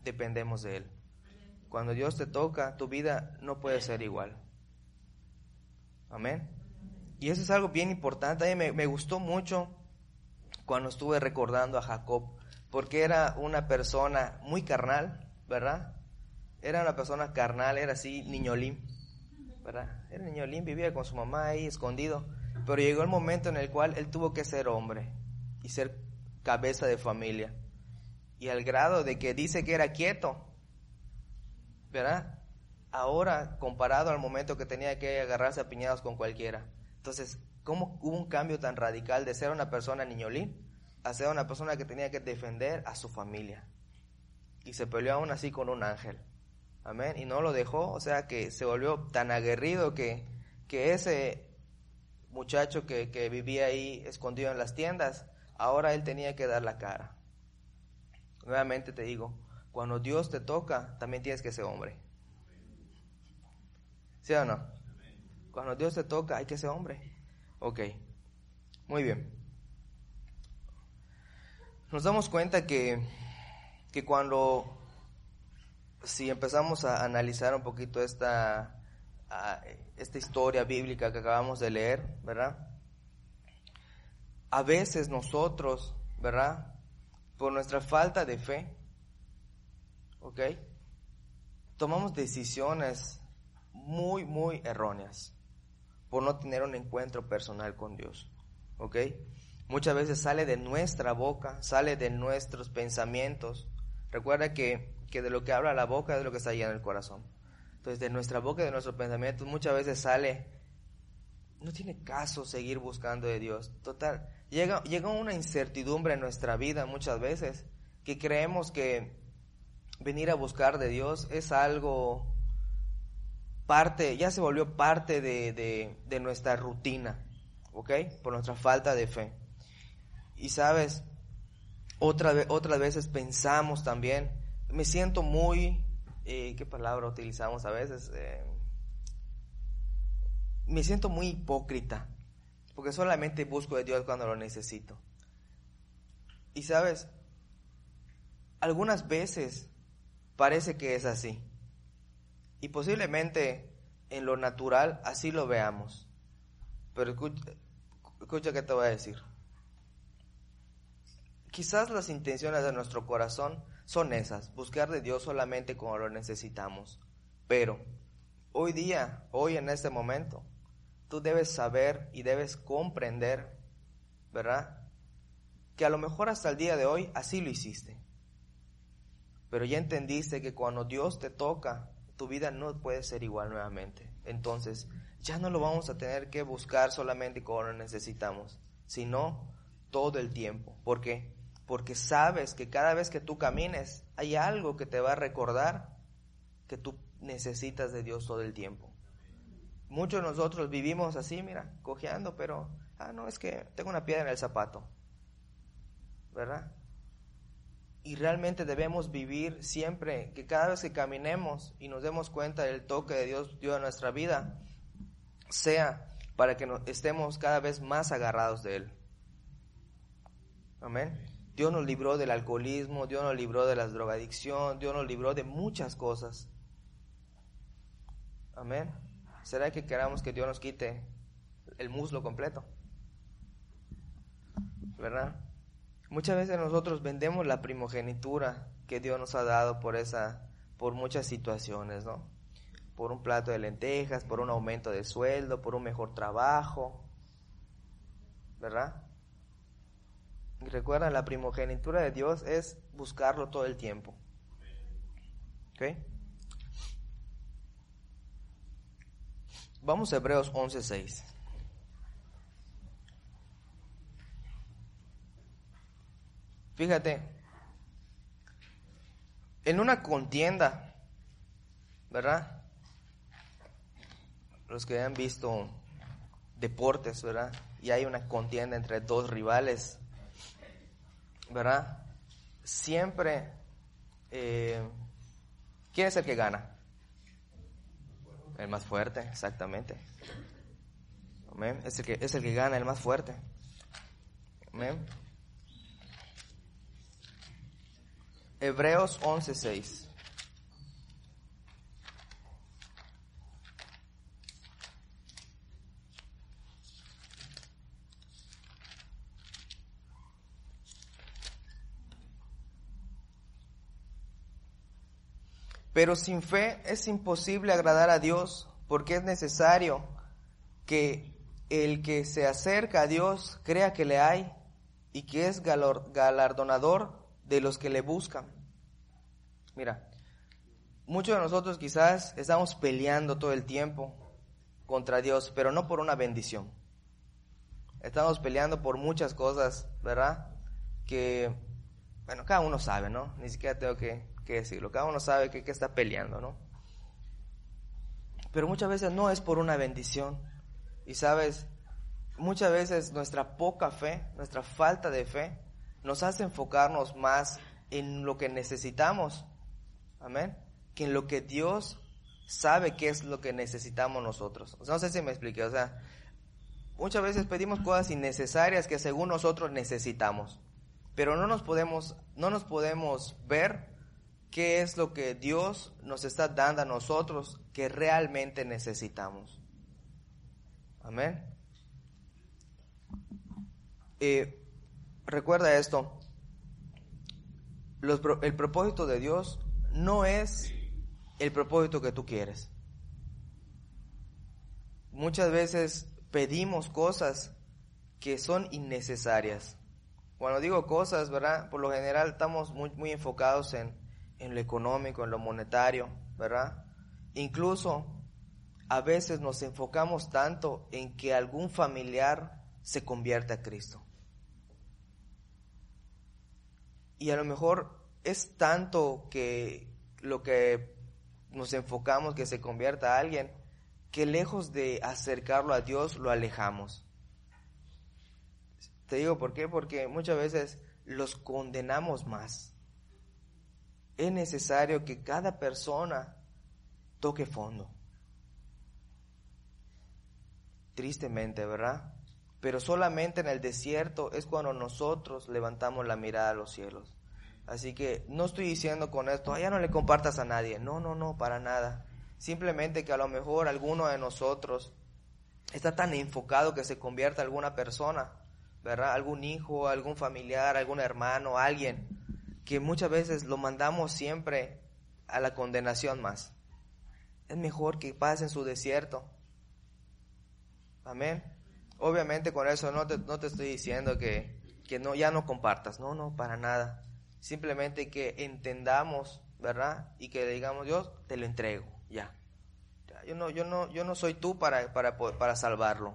dependemos de Él. Cuando Dios te toca, tu vida no puede ser igual. Amén. Y eso es algo bien importante. A mí me, gustó mucho cuando estuve recordando a Jacob, porque era una persona muy carnal, ¿verdad? Era una persona carnal, era así, niñolín, ¿verdad? Era niñolín, vivía con su mamá ahí escondido, pero llegó el momento en el cual él tuvo que ser hombre y ser cabeza de familia. Y al grado de que dice que era quieto, ¿verdad? Ahora, comparado al momento que tenía que agarrarse a piñados con cualquiera. Entonces, ¿cómo hubo un cambio tan radical de ser una persona niñolín a ser una persona que tenía que defender a su familia? Y se peleó aún así con un ángel. Amén. Y no lo dejó, o sea que se volvió tan aguerrido que, que ese muchacho que, que vivía ahí escondido en las tiendas, ahora él tenía que dar la cara. Nuevamente te digo, cuando Dios te toca, también tienes que ser hombre. ¿Sí o no? Cuando Dios te toca, hay que ser hombre. Ok, muy bien. Nos damos cuenta que, que cuando, si empezamos a analizar un poquito esta, esta historia bíblica que acabamos de leer, ¿verdad? A veces nosotros, ¿verdad? Por nuestra falta de fe, ¿ok? Tomamos decisiones muy, muy erróneas por no tener un encuentro personal con Dios, ¿ok? Muchas veces sale de nuestra boca, sale de nuestros pensamientos. Recuerda que, que de lo que habla la boca es de lo que está allá en el corazón. Entonces, de nuestra boca y de nuestros pensamientos muchas veces sale, no tiene caso seguir buscando de Dios. Total, llega, llega una incertidumbre en nuestra vida muchas veces que creemos que venir a buscar de Dios es algo parte, ya se volvió parte de, de, nuestra rutina, ¿ok? Por nuestra falta de fe. Y sabes, otra, otras veces pensamos también, me siento muy, eh, ¿qué palabra utilizamos a veces? Eh, me siento muy hipócrita, porque solamente busco de Dios cuando lo necesito. Y sabes, algunas veces parece que es así. Y posiblemente en lo natural así lo veamos. Pero escucha, escucha que te voy a decir. Quizás las intenciones de nuestro corazón son esas, buscar de Dios solamente cuando lo necesitamos. Pero hoy día, hoy en este momento, tú debes saber y debes comprender, ¿verdad? Que a lo mejor hasta el día de hoy así lo hiciste. Pero ya entendiste que cuando Dios te toca, tu vida no puede ser igual nuevamente. Entonces, ya no lo vamos a tener que buscar solamente cuando lo necesitamos, sino todo el tiempo. ¿Por qué? Porque sabes que cada vez que tú camines, hay algo que te va a recordar que tú necesitas de Dios todo el tiempo. Muchos de nosotros vivimos así, mira, cojeando, pero, ah, no, es que tengo una piedra en el zapato. ¿Verdad? Y realmente debemos vivir siempre, que cada vez que caminemos y nos demos cuenta del toque de Dios Dios en nuestra vida, sea para que estemos cada vez más agarrados de Él. Amén. Dios nos libró del alcoholismo, Dios nos libró de la drogadicción, Dios nos libró de muchas cosas. Amén. ¿Será que queramos que Dios nos quite el muslo completo? ¿Verdad? Muchas veces nosotros vendemos la primogenitura que Dios nos ha dado por esa, por muchas situaciones, ¿no? Por un plato de lentejas, por un aumento de sueldo, por un mejor trabajo, ¿verdad? Y recuerda, la primogenitura de Dios es buscarlo todo el tiempo. ¿Ok? Vamos a Hebreos 11:6. Fíjate, en una contienda, ¿verdad? Los que han visto deportes, ¿verdad? Y hay una contienda entre dos rivales, ¿verdad? Siempre, eh, ¿quién es el que gana? El más fuerte, exactamente. Amén. Es el que, es el que gana, el más fuerte. Amén. Hebreos 11:6. Pero sin fe es imposible agradar a Dios porque es necesario que el que se acerca a Dios crea que le hay y que es galardonador de los que le buscan. Mira, muchos de nosotros quizás estamos peleando todo el tiempo contra Dios, pero no por una bendición. Estamos peleando por muchas cosas, ¿verdad? Que, bueno, cada uno sabe, ¿no? Ni siquiera tengo que, decirlo. Cada uno sabe que, está peleando, ¿no? Pero muchas veces no es por una bendición. Y sabes, muchas veces nuestra poca fe, nuestra falta de fe, nos hace enfocarnos más en lo que necesitamos. Amén. Que en lo que Dios sabe que es lo que necesitamos nosotros. no sé si me expliqué. O sea, muchas veces pedimos cosas innecesarias que según nosotros necesitamos. Pero no nos podemos, no nos podemos ver qué es lo que Dios nos está dando a nosotros que realmente necesitamos. Amén. Recuerda esto. el propósito de Dios no es el propósito que tú quieres. Muchas veces pedimos cosas que son innecesarias. Cuando digo cosas, ¿verdad? Por lo general estamos muy, muy enfocados en, en lo económico, en lo monetario, ¿verdad? Incluso a veces nos enfocamos tanto en que algún familiar se convierta a Cristo. Y a lo mejor es tanto que lo que nos enfocamos que se convierta a alguien, que lejos de acercarlo a Dios, lo alejamos. Te digo por qué, porque muchas veces los condenamos más. Es necesario que cada persona toque fondo. Tristemente, ¿verdad? Pero solamente en el desierto es cuando nosotros levantamos la mirada a los cielos. Así que no estoy diciendo con esto, ya no le compartas a nadie. No, no, no, para nada. Simplemente que a lo mejor alguno de nosotros está tan enfocado que se convierta alguna persona, ¿verdad? Algún hijo, algún familiar, algún hermano, alguien, que muchas veces lo mandamos siempre a la condenación más. Es mejor que pasen su desierto. Amén. Obviamente con eso no te, no te estoy diciendo que, que no, ya no compartas. No, no, para nada. Simplemente que entendamos, ¿verdad? Y que digamos, Dios, te lo entrego, ya. Yo no, yo no, yo no soy tú para, para, para salvarlo.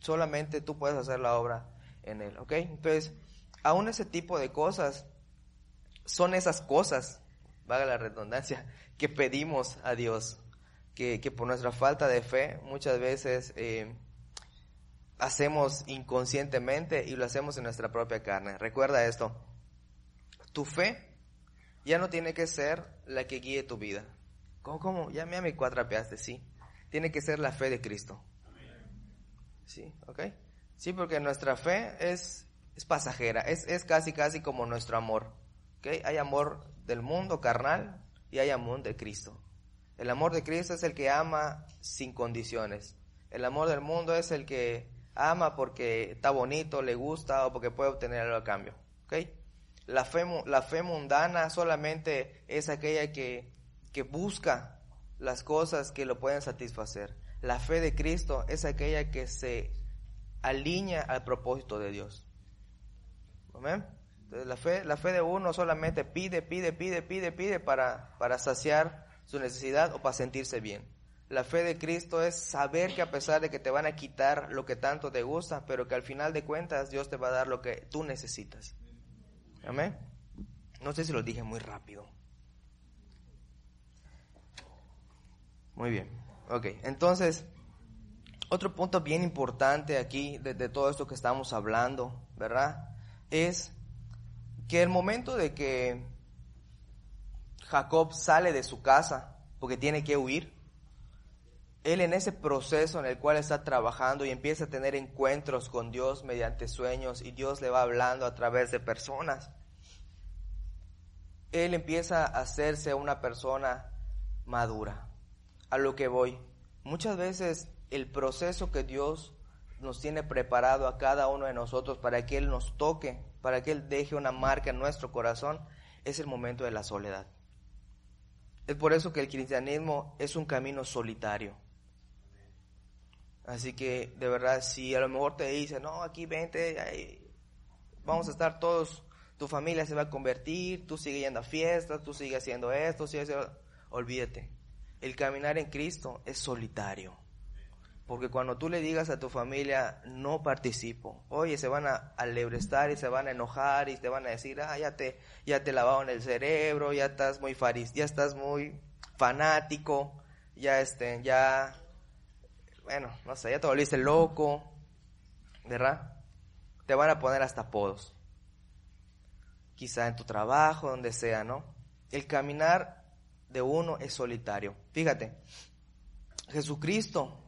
Solamente tú puedes hacer la obra en él, ¿ok? Entonces, aún ese tipo de cosas son esas cosas, valga la redundancia, [laughs] que pedimos a Dios, que, que por nuestra falta de fe muchas veces eh, hacemos inconscientemente y lo hacemos en nuestra propia carne. Recuerda esto, tu fe ya no tiene que ser la que guíe tu vida. ¿Cómo, cómo? Ya me cuatrapeaste, sí. Tiene que ser la fe de Cristo. Sí, ¿ok? Sí, porque nuestra fe es, es pasajera, es, es casi, casi como nuestro amor. ¿Ok? Hay amor del mundo carnal y hay amor de Cristo. El amor de Cristo es el que ama sin condiciones. El amor del mundo es el que ama porque está bonito, le gusta o porque puede obtener algo a cambio. ¿Ok? La fe, la fe mundana solamente es aquella que, que busca las cosas que lo pueden satisfacer. La fe de Cristo es aquella que se alinea al propósito de Dios. ¿Amén? La fe, la fe de uno solamente pide, pide, pide, pide, pide para, para saciar su necesidad o para sentirse bien. La fe de Cristo es saber que a pesar de que te van a quitar lo que tanto te gusta, pero que al final de cuentas Dios te va a dar lo que tú necesitas. Amén. No sé si lo dije muy rápido. Muy bien. Ok, entonces, otro punto bien importante aquí de, de, todo esto que estamos hablando, ¿verdad? Es que el momento de que Jacob sale de su casa, porque tiene que huir, él en ese proceso en el cual está trabajando y empieza a tener encuentros con Dios mediante sueños y Dios le va hablando a través de personas, él empieza a hacerse una persona madura. A lo que voy. Muchas veces el proceso que Dios nos tiene preparado a cada uno de nosotros para que Él nos toque, para que Él deje una marca en nuestro corazón, es el momento de la soledad. Es por eso que el cristianismo es un camino solitario. Así que de verdad, si a lo mejor te dice, no, aquí vente, vamos a estar todos, tu familia se va a convertir, tú sigues yendo a fiestas, tú sigues haciendo esto, sigues olvídate. El caminar en Cristo es solitario. Porque cuando tú le digas a tu familia, no participo, oye, se van a alebrestar y se van a enojar y te van a decir, ah, ya te, ya te lavaron el cerebro, ya estás muy faris, ya estás muy fanático, ya este, ya, bueno, no sé, ya te volviste loco, ¿verdad? Te van a poner hasta apodos. Quizá en tu trabajo, donde sea, ¿no? El caminar de uno es solitario. Fíjate, Jesucristo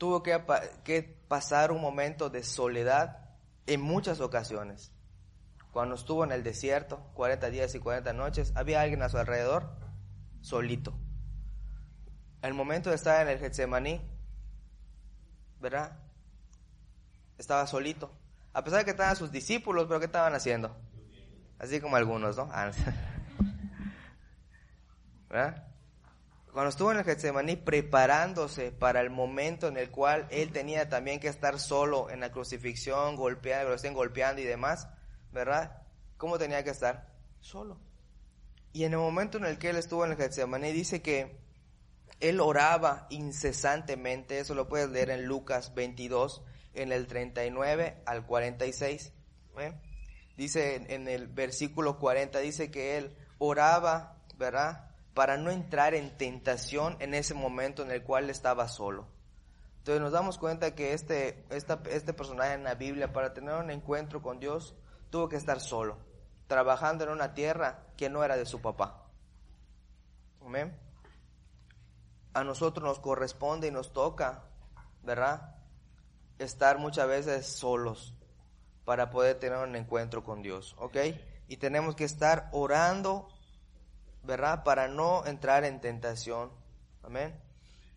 tuvo que, pasar un momento de soledad en muchas ocasiones. Cuando estuvo en el desierto, 40 días y 40 noches, había alguien a su alrededor, solito. El momento de estar en el Getsemaní, ¿verdad? Estaba solito. A pesar de que estaban sus discípulos, pero ¿qué estaban haciendo? Así como algunos, ¿no? Ah, [laughs] ¿Verdad? Cuando estuvo en el Getsemaní preparándose para el momento en el cual él tenía también que estar solo en la crucifixión, golpeando, lo estén golpeando y demás, ¿verdad? ¿Cómo tenía que estar? Solo. Y en el momento en el que él estuvo en el Getsemaní dice que él oraba incesantemente, eso lo puedes leer en Lucas 22, en el 39 al 46. ¿eh? Dice en el versículo 40, dice que él oraba, ¿verdad? Para no entrar en tentación en ese momento en el cual estaba solo. Entonces nos damos cuenta que este, este personaje en la Biblia, para tener un encuentro con Dios, tuvo que estar solo, trabajando en una tierra que no era de su papá. Amén. A nosotros nos corresponde y nos toca, ¿verdad? Estar muchas veces solos para poder tener un encuentro con Dios, ¿ok? Y tenemos que estar orando ¿verdad? Para no entrar en tentación. Amén.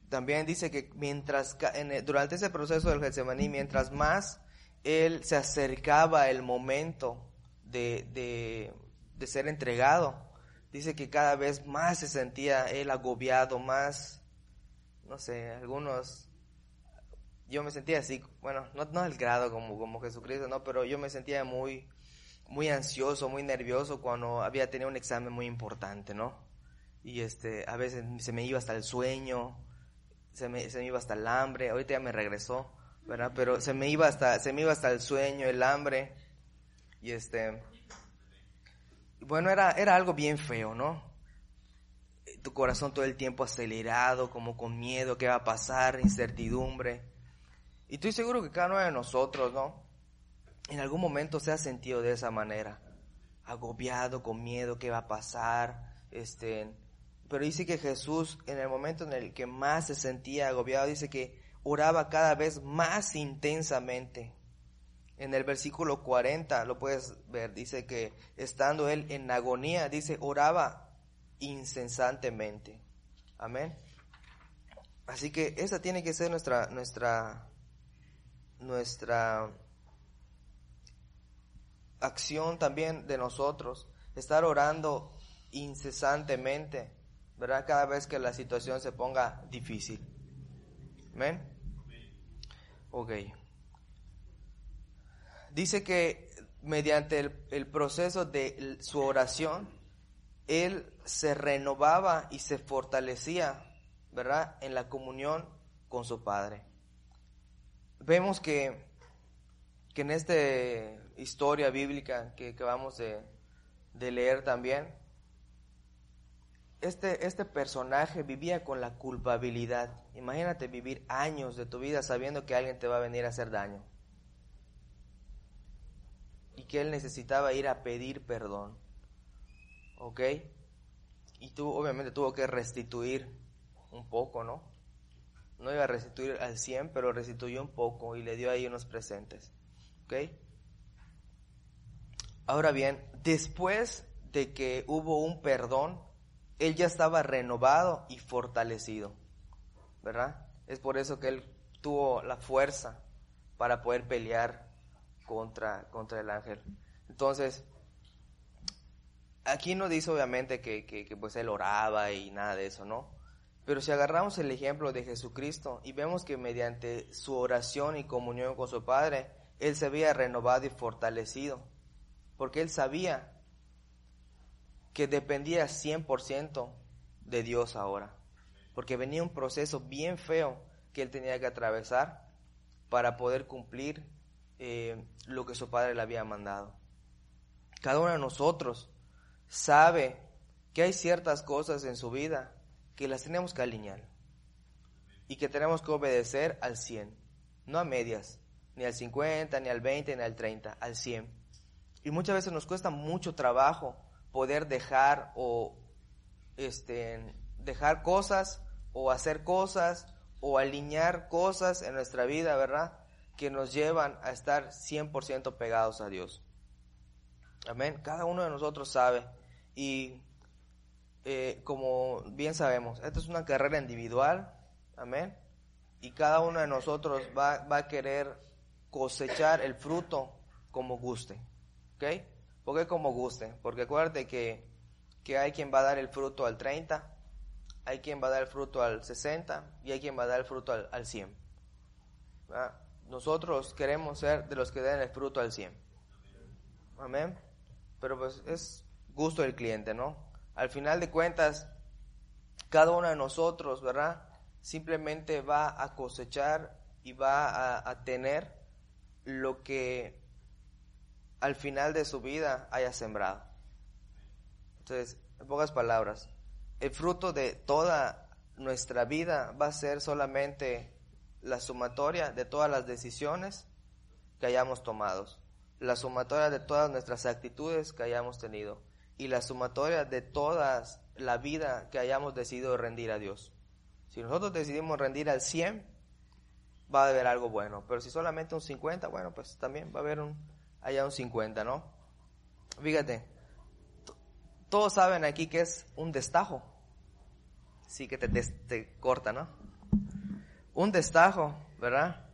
También dice que mientras, durante ese proceso del Getsemaní, mientras más él se acercaba el momento de, de, de ser entregado, dice que cada vez más se sentía él agobiado, más, no sé, algunos, yo me sentía así, bueno, no, no al grado como, como Jesucristo, no, pero yo me sentía muy, muy ansioso, muy nervioso cuando había tenido un examen muy importante, ¿no? Y este, a veces se me iba hasta el sueño, se me, se me iba hasta el hambre, ahorita ya me regresó, ¿verdad? Pero se me iba hasta, se me iba hasta el sueño, el hambre, y este, bueno, era, era algo bien feo, ¿no? Tu corazón todo el tiempo acelerado, como con miedo, qué va a pasar, incertidumbre. Y estoy seguro que cada uno de nosotros, ¿no? En algún momento se ha sentido de esa manera, agobiado, con miedo, qué va a pasar, este, pero dice que Jesús en el momento en el que más se sentía agobiado, dice que oraba cada vez más intensamente. En el versículo 40 lo puedes ver, dice que estando él en agonía, dice, oraba incesantemente. Amén. Así que esa tiene que ser nuestra, nuestra, nuestra acción también de nosotros, estar orando incesantemente, ¿verdad? Cada vez que la situación se ponga difícil. ¿Amén? Ok. Dice que mediante el, el, proceso de su oración, él se renovaba y se fortalecía, ¿verdad? En la comunión con su Padre. Vemos que, que en este historia bíblica que acabamos de, de leer también, este, este personaje vivía con la culpabilidad. Imagínate vivir años de tu vida sabiendo que alguien te va a venir a hacer daño. Y que él necesitaba ir a pedir perdón. ¿Ok? Y tú obviamente tuvo que restituir un poco, ¿no? No iba a restituir al 100, pero restituyó un poco y le dio ahí unos presentes. ¿Ok? Ahora bien, después de que hubo un perdón, él ya estaba renovado y fortalecido, ¿verdad? Es por eso que él tuvo la fuerza para poder pelear contra, contra el ángel. Entonces, aquí no dice obviamente que, que, pues él oraba y nada de eso, ¿no? Pero si agarramos el ejemplo de Jesucristo y vemos que mediante su oración y comunión con su Padre, él se había renovado y fortalecido, porque él sabía que dependía 100% de Dios ahora, porque venía un proceso bien feo que él tenía que atravesar para poder cumplir eh, lo que su Padre le había mandado. Cada uno de nosotros sabe que hay ciertas cosas en su vida que las tenemos que alinear y que tenemos que obedecer al 100, no a medias, ni al 50, ni al 20, ni al 30, al 100. Y muchas veces nos cuesta mucho trabajo poder dejar o este, dejar cosas o hacer cosas o alinear cosas en nuestra vida, ¿verdad? Que nos llevan a estar 100% pegados a Dios. Amén. Cada uno de nosotros sabe. Y eh, como bien sabemos, esta es una carrera individual. Amén. Y cada uno de nosotros va, va a querer cosechar el fruto como guste. ¿Ok? ¿Por qué como guste? Porque acuérdate que, que hay quien va a dar el fruto al 30, hay quien va a dar el fruto al 60 y hay quien va a dar el fruto al, al 100. Nosotros queremos ser de los que den el fruto al 100. Amén pero pues es gusto del cliente, ¿no? Al final de cuentas, cada uno de nosotros, ¿verdad? Simplemente va a cosechar y va a, tener lo que al final de su vida haya sembrado. Entonces, en pocas palabras, el fruto de toda nuestra vida va a ser solamente la sumatoria de todas las decisiones que hayamos tomado la sumatoria de todas nuestras actitudes que hayamos tenido y la sumatoria de toda la vida que hayamos decidido rendir a Dios. Si nosotros decidimos rendir al 100, va a haber algo bueno, pero si solamente un 50, bueno, pues también va a haber un, allá un 50, ¿no? Fíjate, todos saben aquí que es un destajo, sí que te, corta, ¿no? Un destajo, ¿verdad?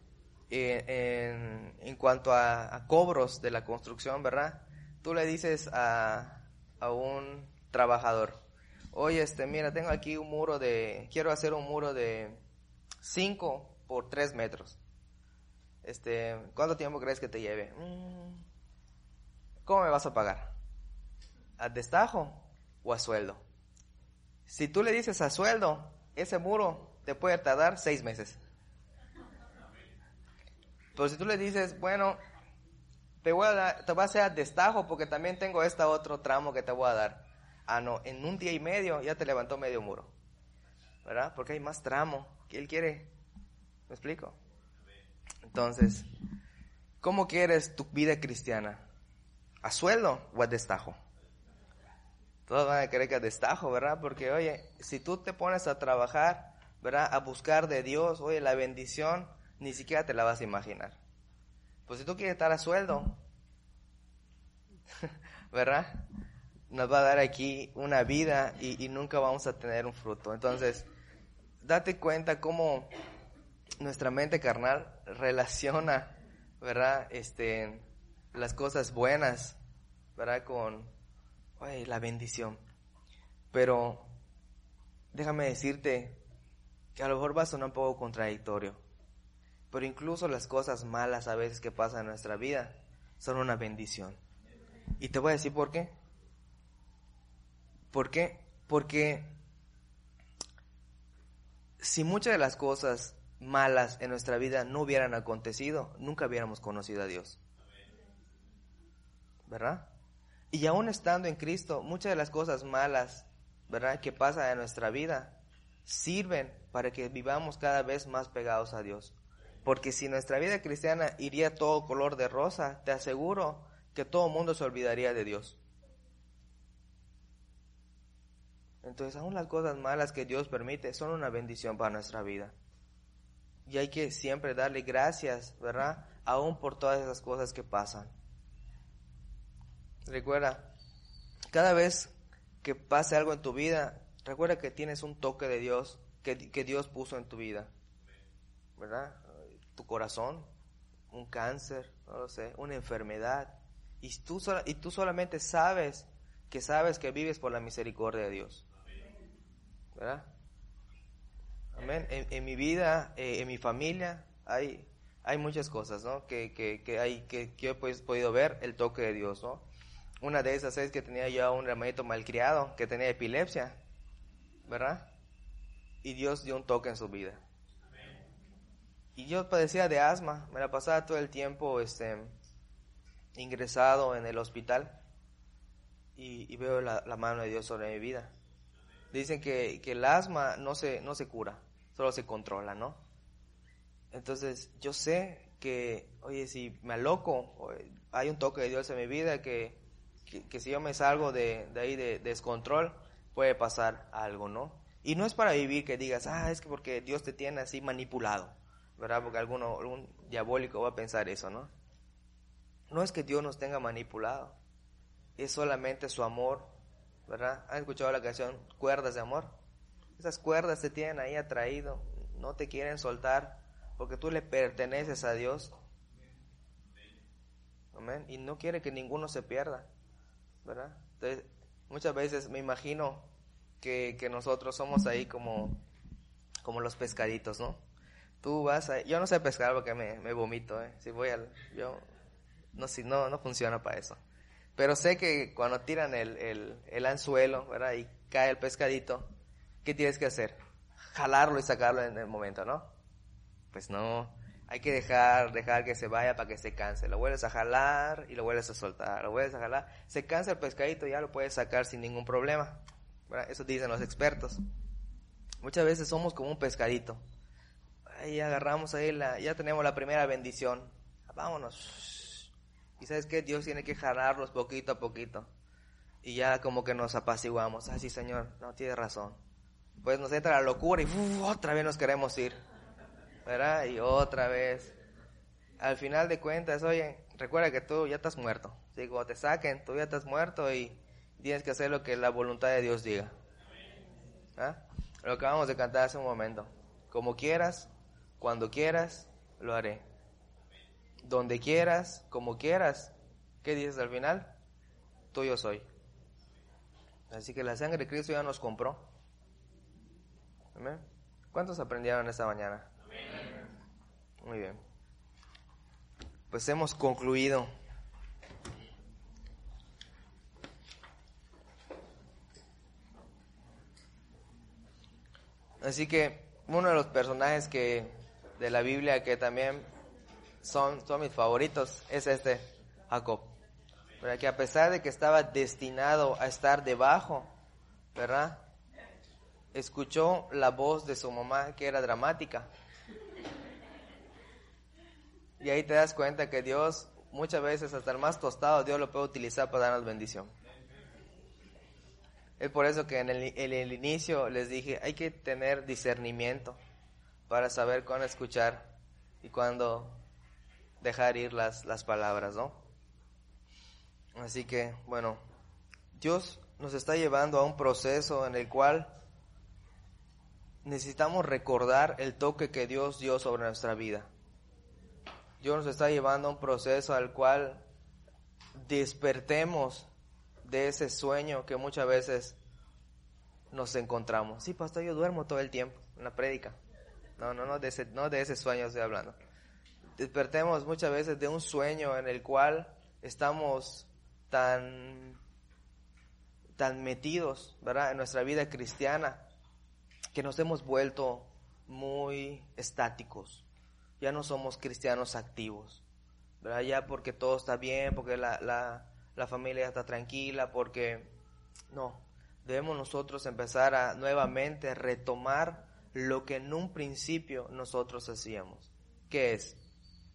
en, en, cuanto a, cobros de la construcción, ¿verdad? Tú le dices a, a un trabajador, oye, este, mira, tengo aquí un muro de, quiero hacer un muro de 5 por 3 metros. Este, ¿cuánto tiempo crees que te lleve? Mm, ¿Cómo me vas a pagar? ¿A destajo o a sueldo? Si tú le dices a sueldo, ese muro te puede tardar 6 meses. Pero si tú le dices, bueno, te voy a dar, te voy a hacer destajo porque también tengo este otro tramo que te voy a dar. Ah, no, en un día y medio ya te levantó medio muro. ¿Verdad? Porque hay más tramo que él quiere. ¿Me explico? Entonces, ¿cómo quieres tu vida cristiana? ¿A sueldo o a destajo? Todos van a querer que a destajo, ¿verdad? Porque, oye, si tú te pones a trabajar, ¿verdad? A buscar de Dios, oye, la bendición ni siquiera te la vas a imaginar. Pues si tú quieres estar a sueldo, [laughs] ¿verdad? Nos va a dar aquí una vida y, nunca vamos a tener un fruto. Entonces, date cuenta cómo nuestra mente carnal relaciona, ¿verdad? Este, las cosas buenas, ¿verdad? Con la bendición. Pero déjame decirte que a lo mejor va a sonar un poco contradictorio. Pero incluso las cosas malas a veces que pasan en nuestra vida son una bendición. Y te voy a decir por qué. ¿Por qué? Porque si muchas de las cosas malas en nuestra vida no hubieran acontecido, nunca hubiéramos conocido a Dios. ¿Verdad? Y aún estando en Cristo, muchas de las cosas malas, ¿verdad?, que pasan en nuestra vida, sirven para que vivamos cada vez más pegados a Dios. Porque si nuestra vida cristiana iría todo color de rosa, te aseguro que todo el mundo se olvidaría de Dios. Entonces, aún las cosas malas que Dios permite son una bendición para nuestra vida. Y hay que siempre darle gracias, ¿verdad? Aún por todas esas cosas que pasan. Recuerda, cada vez que pase algo en tu vida, recuerda que tienes un toque de Dios que, que Dios puso en tu vida. ¿Verdad? tu corazón, un cáncer, no lo sé, una enfermedad. Y tú, y tú solamente sabes que sabes que vives por la misericordia de Dios. ¿Verdad? Amén. En, mi vida, eh, en mi familia, hay, muchas cosas, ¿no? Que, que, que hay, que, que he pues, podido ver el toque de Dios, ¿no? Una de esas es que tenía yo un hermanito malcriado que tenía epilepsia, ¿verdad? Y Dios dio un toque en su vida. Y yo padecía de asma, me la pasaba todo el tiempo este, ingresado en el hospital y, veo la, mano de Dios sobre mi vida. Dicen que, que, el asma no se, no se cura, solo se controla, ¿no? Entonces yo sé que, oye, si me aloco, hay un toque de Dios en mi vida que, que, si yo me salgo de, de ahí de, descontrol, puede pasar algo, ¿no? Y no es para vivir que digas, ah, es que porque Dios te tiene así manipulado, ¿verdad? Porque alguno, algún diabólico va a pensar eso, ¿no? No es que Dios nos tenga manipulado, es solamente su amor, ¿verdad? ¿Han escuchado la canción Cuerdas de Amor? Esas cuerdas te tienen ahí atraído, no te quieren soltar, porque tú le perteneces a Dios. Amén. Y no quiere que ninguno se pierda, ¿verdad? Entonces, muchas veces me imagino que, que nosotros somos ahí como, como los pescaditos, ¿no? Tú vas a, yo no sé pescar porque me, me vomito, ¿eh? Si voy al, yo, no, si no, no funciona para eso. Pero sé que cuando tiran el, el, el anzuelo, ¿verdad? Y cae el pescadito, ¿qué tienes que hacer? Jalarlo y sacarlo en el momento, ¿no? Pues no, hay que dejar, dejar que se vaya para que se canse. Lo vuelves a jalar y lo vuelves a soltar, lo vuelves a jalar. Se cansa el pescadito ya lo puedes sacar sin ningún problema. Eso dicen los expertos. Muchas veces somos como un pescadito. Ahí agarramos ahí la, ya tenemos la primera bendición. Vámonos. Y sabes que Dios tiene que jalarlos poquito a poquito. Y ya como que nos apaciguamos. Ah, sí, Señor, no tiene razón. Pues nos entra la locura y otra vez nos queremos ir. ¿Verdad? Y otra vez. Al final de cuentas, oye, recuerda que tú ya estás muerto. Si cuando te saquen, tú ya estás muerto y tienes que hacer lo que la voluntad de Dios diga. ¿Ah? Lo acabamos de cantar hace un momento. Como quieras, cuando quieras, lo haré. Donde quieras, como quieras. ¿Qué dices al final? Tuyo soy. Así que la sangre de Cristo ya nos compró. ¿Amén? ¿Cuántos aprendieron esta mañana? Muy bien. Pues hemos concluido. Así que uno de los personajes que de la Biblia que también son, son mis favoritos es este, Jacob. ¿Verdad? Que a pesar de que estaba destinado a estar debajo, ¿verdad? Escuchó la voz de su mamá que era dramática. Y ahí te das cuenta que Dios, muchas veces hasta el más tostado, Dios lo puede utilizar para darnos bendición. Es por eso que en el, inicio les dije, hay que tener discernimiento para saber cuándo escuchar y cuándo dejar ir las, las palabras, ¿no? Así que, bueno, Dios nos está llevando a un proceso en el cual necesitamos recordar el toque que Dios dio sobre nuestra vida. Dios nos está llevando a un proceso al cual despertemos de ese sueño que muchas veces nos encontramos. Sí, pastor, yo duermo todo el tiempo en la prédica. No, no, no de ese, no de ese sueño estoy hablando. Despertemos muchas veces de un sueño en el cual estamos tan, tan metidos, ¿verdad? En nuestra vida cristiana que nos hemos vuelto muy estáticos. Ya no somos cristianos activos, ¿verdad? Ya porque todo está bien, porque la, la la familia está tranquila, porque no, debemos nosotros empezar a nuevamente retomar lo que en un principio nosotros hacíamos. ¿Qué es?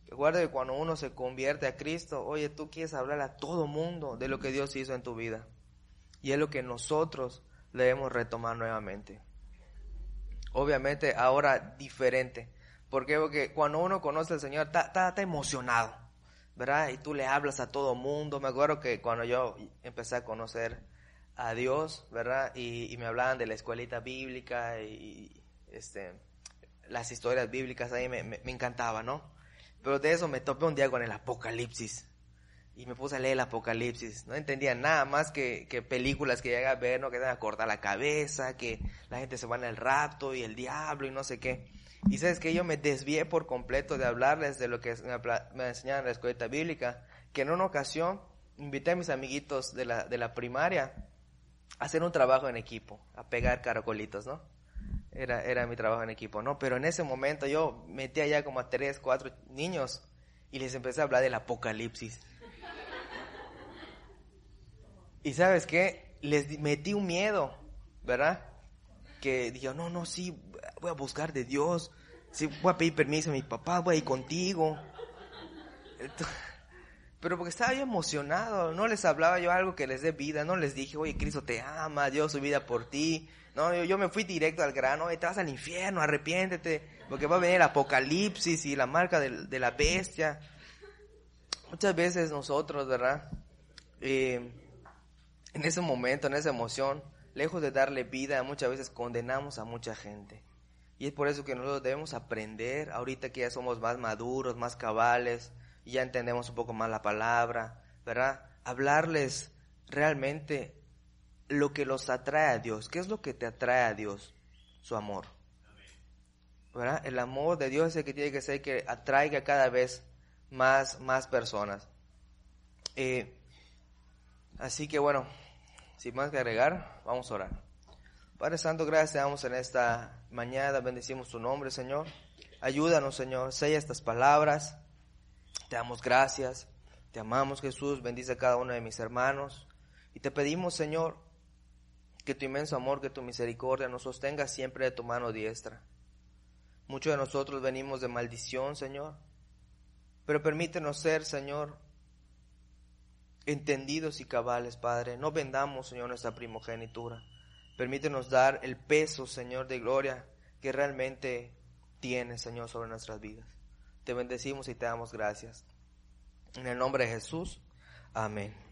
Recuerda que cuando uno se convierte a Cristo, oye, tú quieres hablar a todo mundo de lo que Dios hizo en tu vida. Y es lo que nosotros debemos retomar nuevamente. Obviamente ahora diferente. Porque cuando uno conoce al Señor, está, emocionado. ¿verdad? Y tú le hablas a todo mundo. Me acuerdo que cuando yo empecé a conocer a Dios, ¿verdad? Y, me hablaban de la escuelita bíblica y, este, las historias bíblicas ahí me, me, encantaba, ¿no? Pero de eso me topé un día con el Apocalipsis. Y me puse a leer el Apocalipsis. No entendía nada más que, que películas que llega a ver, ¿no? Que te a cortar la cabeza, que la gente se va en el rapto y el diablo y no sé qué. Y sabes que yo me desvié por completo de hablarles de lo que me enseñaban en la escuela bíblica, que en una ocasión invité a mis amiguitos de la, de la primaria a hacer un trabajo en equipo, a pegar caracolitos, ¿no? Era, era mi trabajo en equipo, ¿no? Pero en ese momento yo metí allá como a tres, cuatro niños y les empecé a hablar del apocalipsis. Y sabes qué, les metí un miedo, ¿verdad? Que dijo, no, no, sí, voy a buscar de Dios, sí, voy a pedir permiso a mi papá, voy a ir contigo. [laughs] Pero porque estaba yo emocionado, no les hablaba yo algo que les dé vida, no les dije, oye, Cristo te ama, Dios su vida por ti. No, yo, me fui directo al grano, te vas al infierno, arrepiéntete, porque va a venir el apocalipsis y la marca de, de la bestia. Muchas veces nosotros, ¿verdad? Eh, en ese momento, en esa emoción, lejos de darle vida, muchas veces condenamos a mucha gente. Y es por eso que nosotros debemos aprender, ahorita que ya somos más maduros, más cabales, y ya entendemos un poco más la palabra, ¿verdad? Hablarles realmente lo que los atrae a Dios. ¿Qué es lo que te atrae a Dios? Su amor. ¿Verdad? El amor de Dios es el que tiene que ser que atraiga cada vez más, más personas. Eh, así que bueno, sin más que agregar, vamos a orar. Padre Santo, gracias te damos en esta mañana, bendecimos tu nombre, Señor. Ayúdanos, Señor, sella estas palabras. Te damos gracias, te amamos, Jesús, bendice a cada uno de mis hermanos. Y te pedimos, Señor, que tu inmenso amor, que tu misericordia nos sostenga siempre de tu mano diestra. Muchos de nosotros venimos de maldición, Señor, pero permítenos ser, Señor, entendidos y cabales, Padre. No vendamos, Señor, nuestra primogenitura. Permítenos dar el peso, Señor, de gloria que realmente tiene, Señor, sobre nuestras vidas. Te bendecimos y te damos gracias. En el nombre de Jesús. Amén.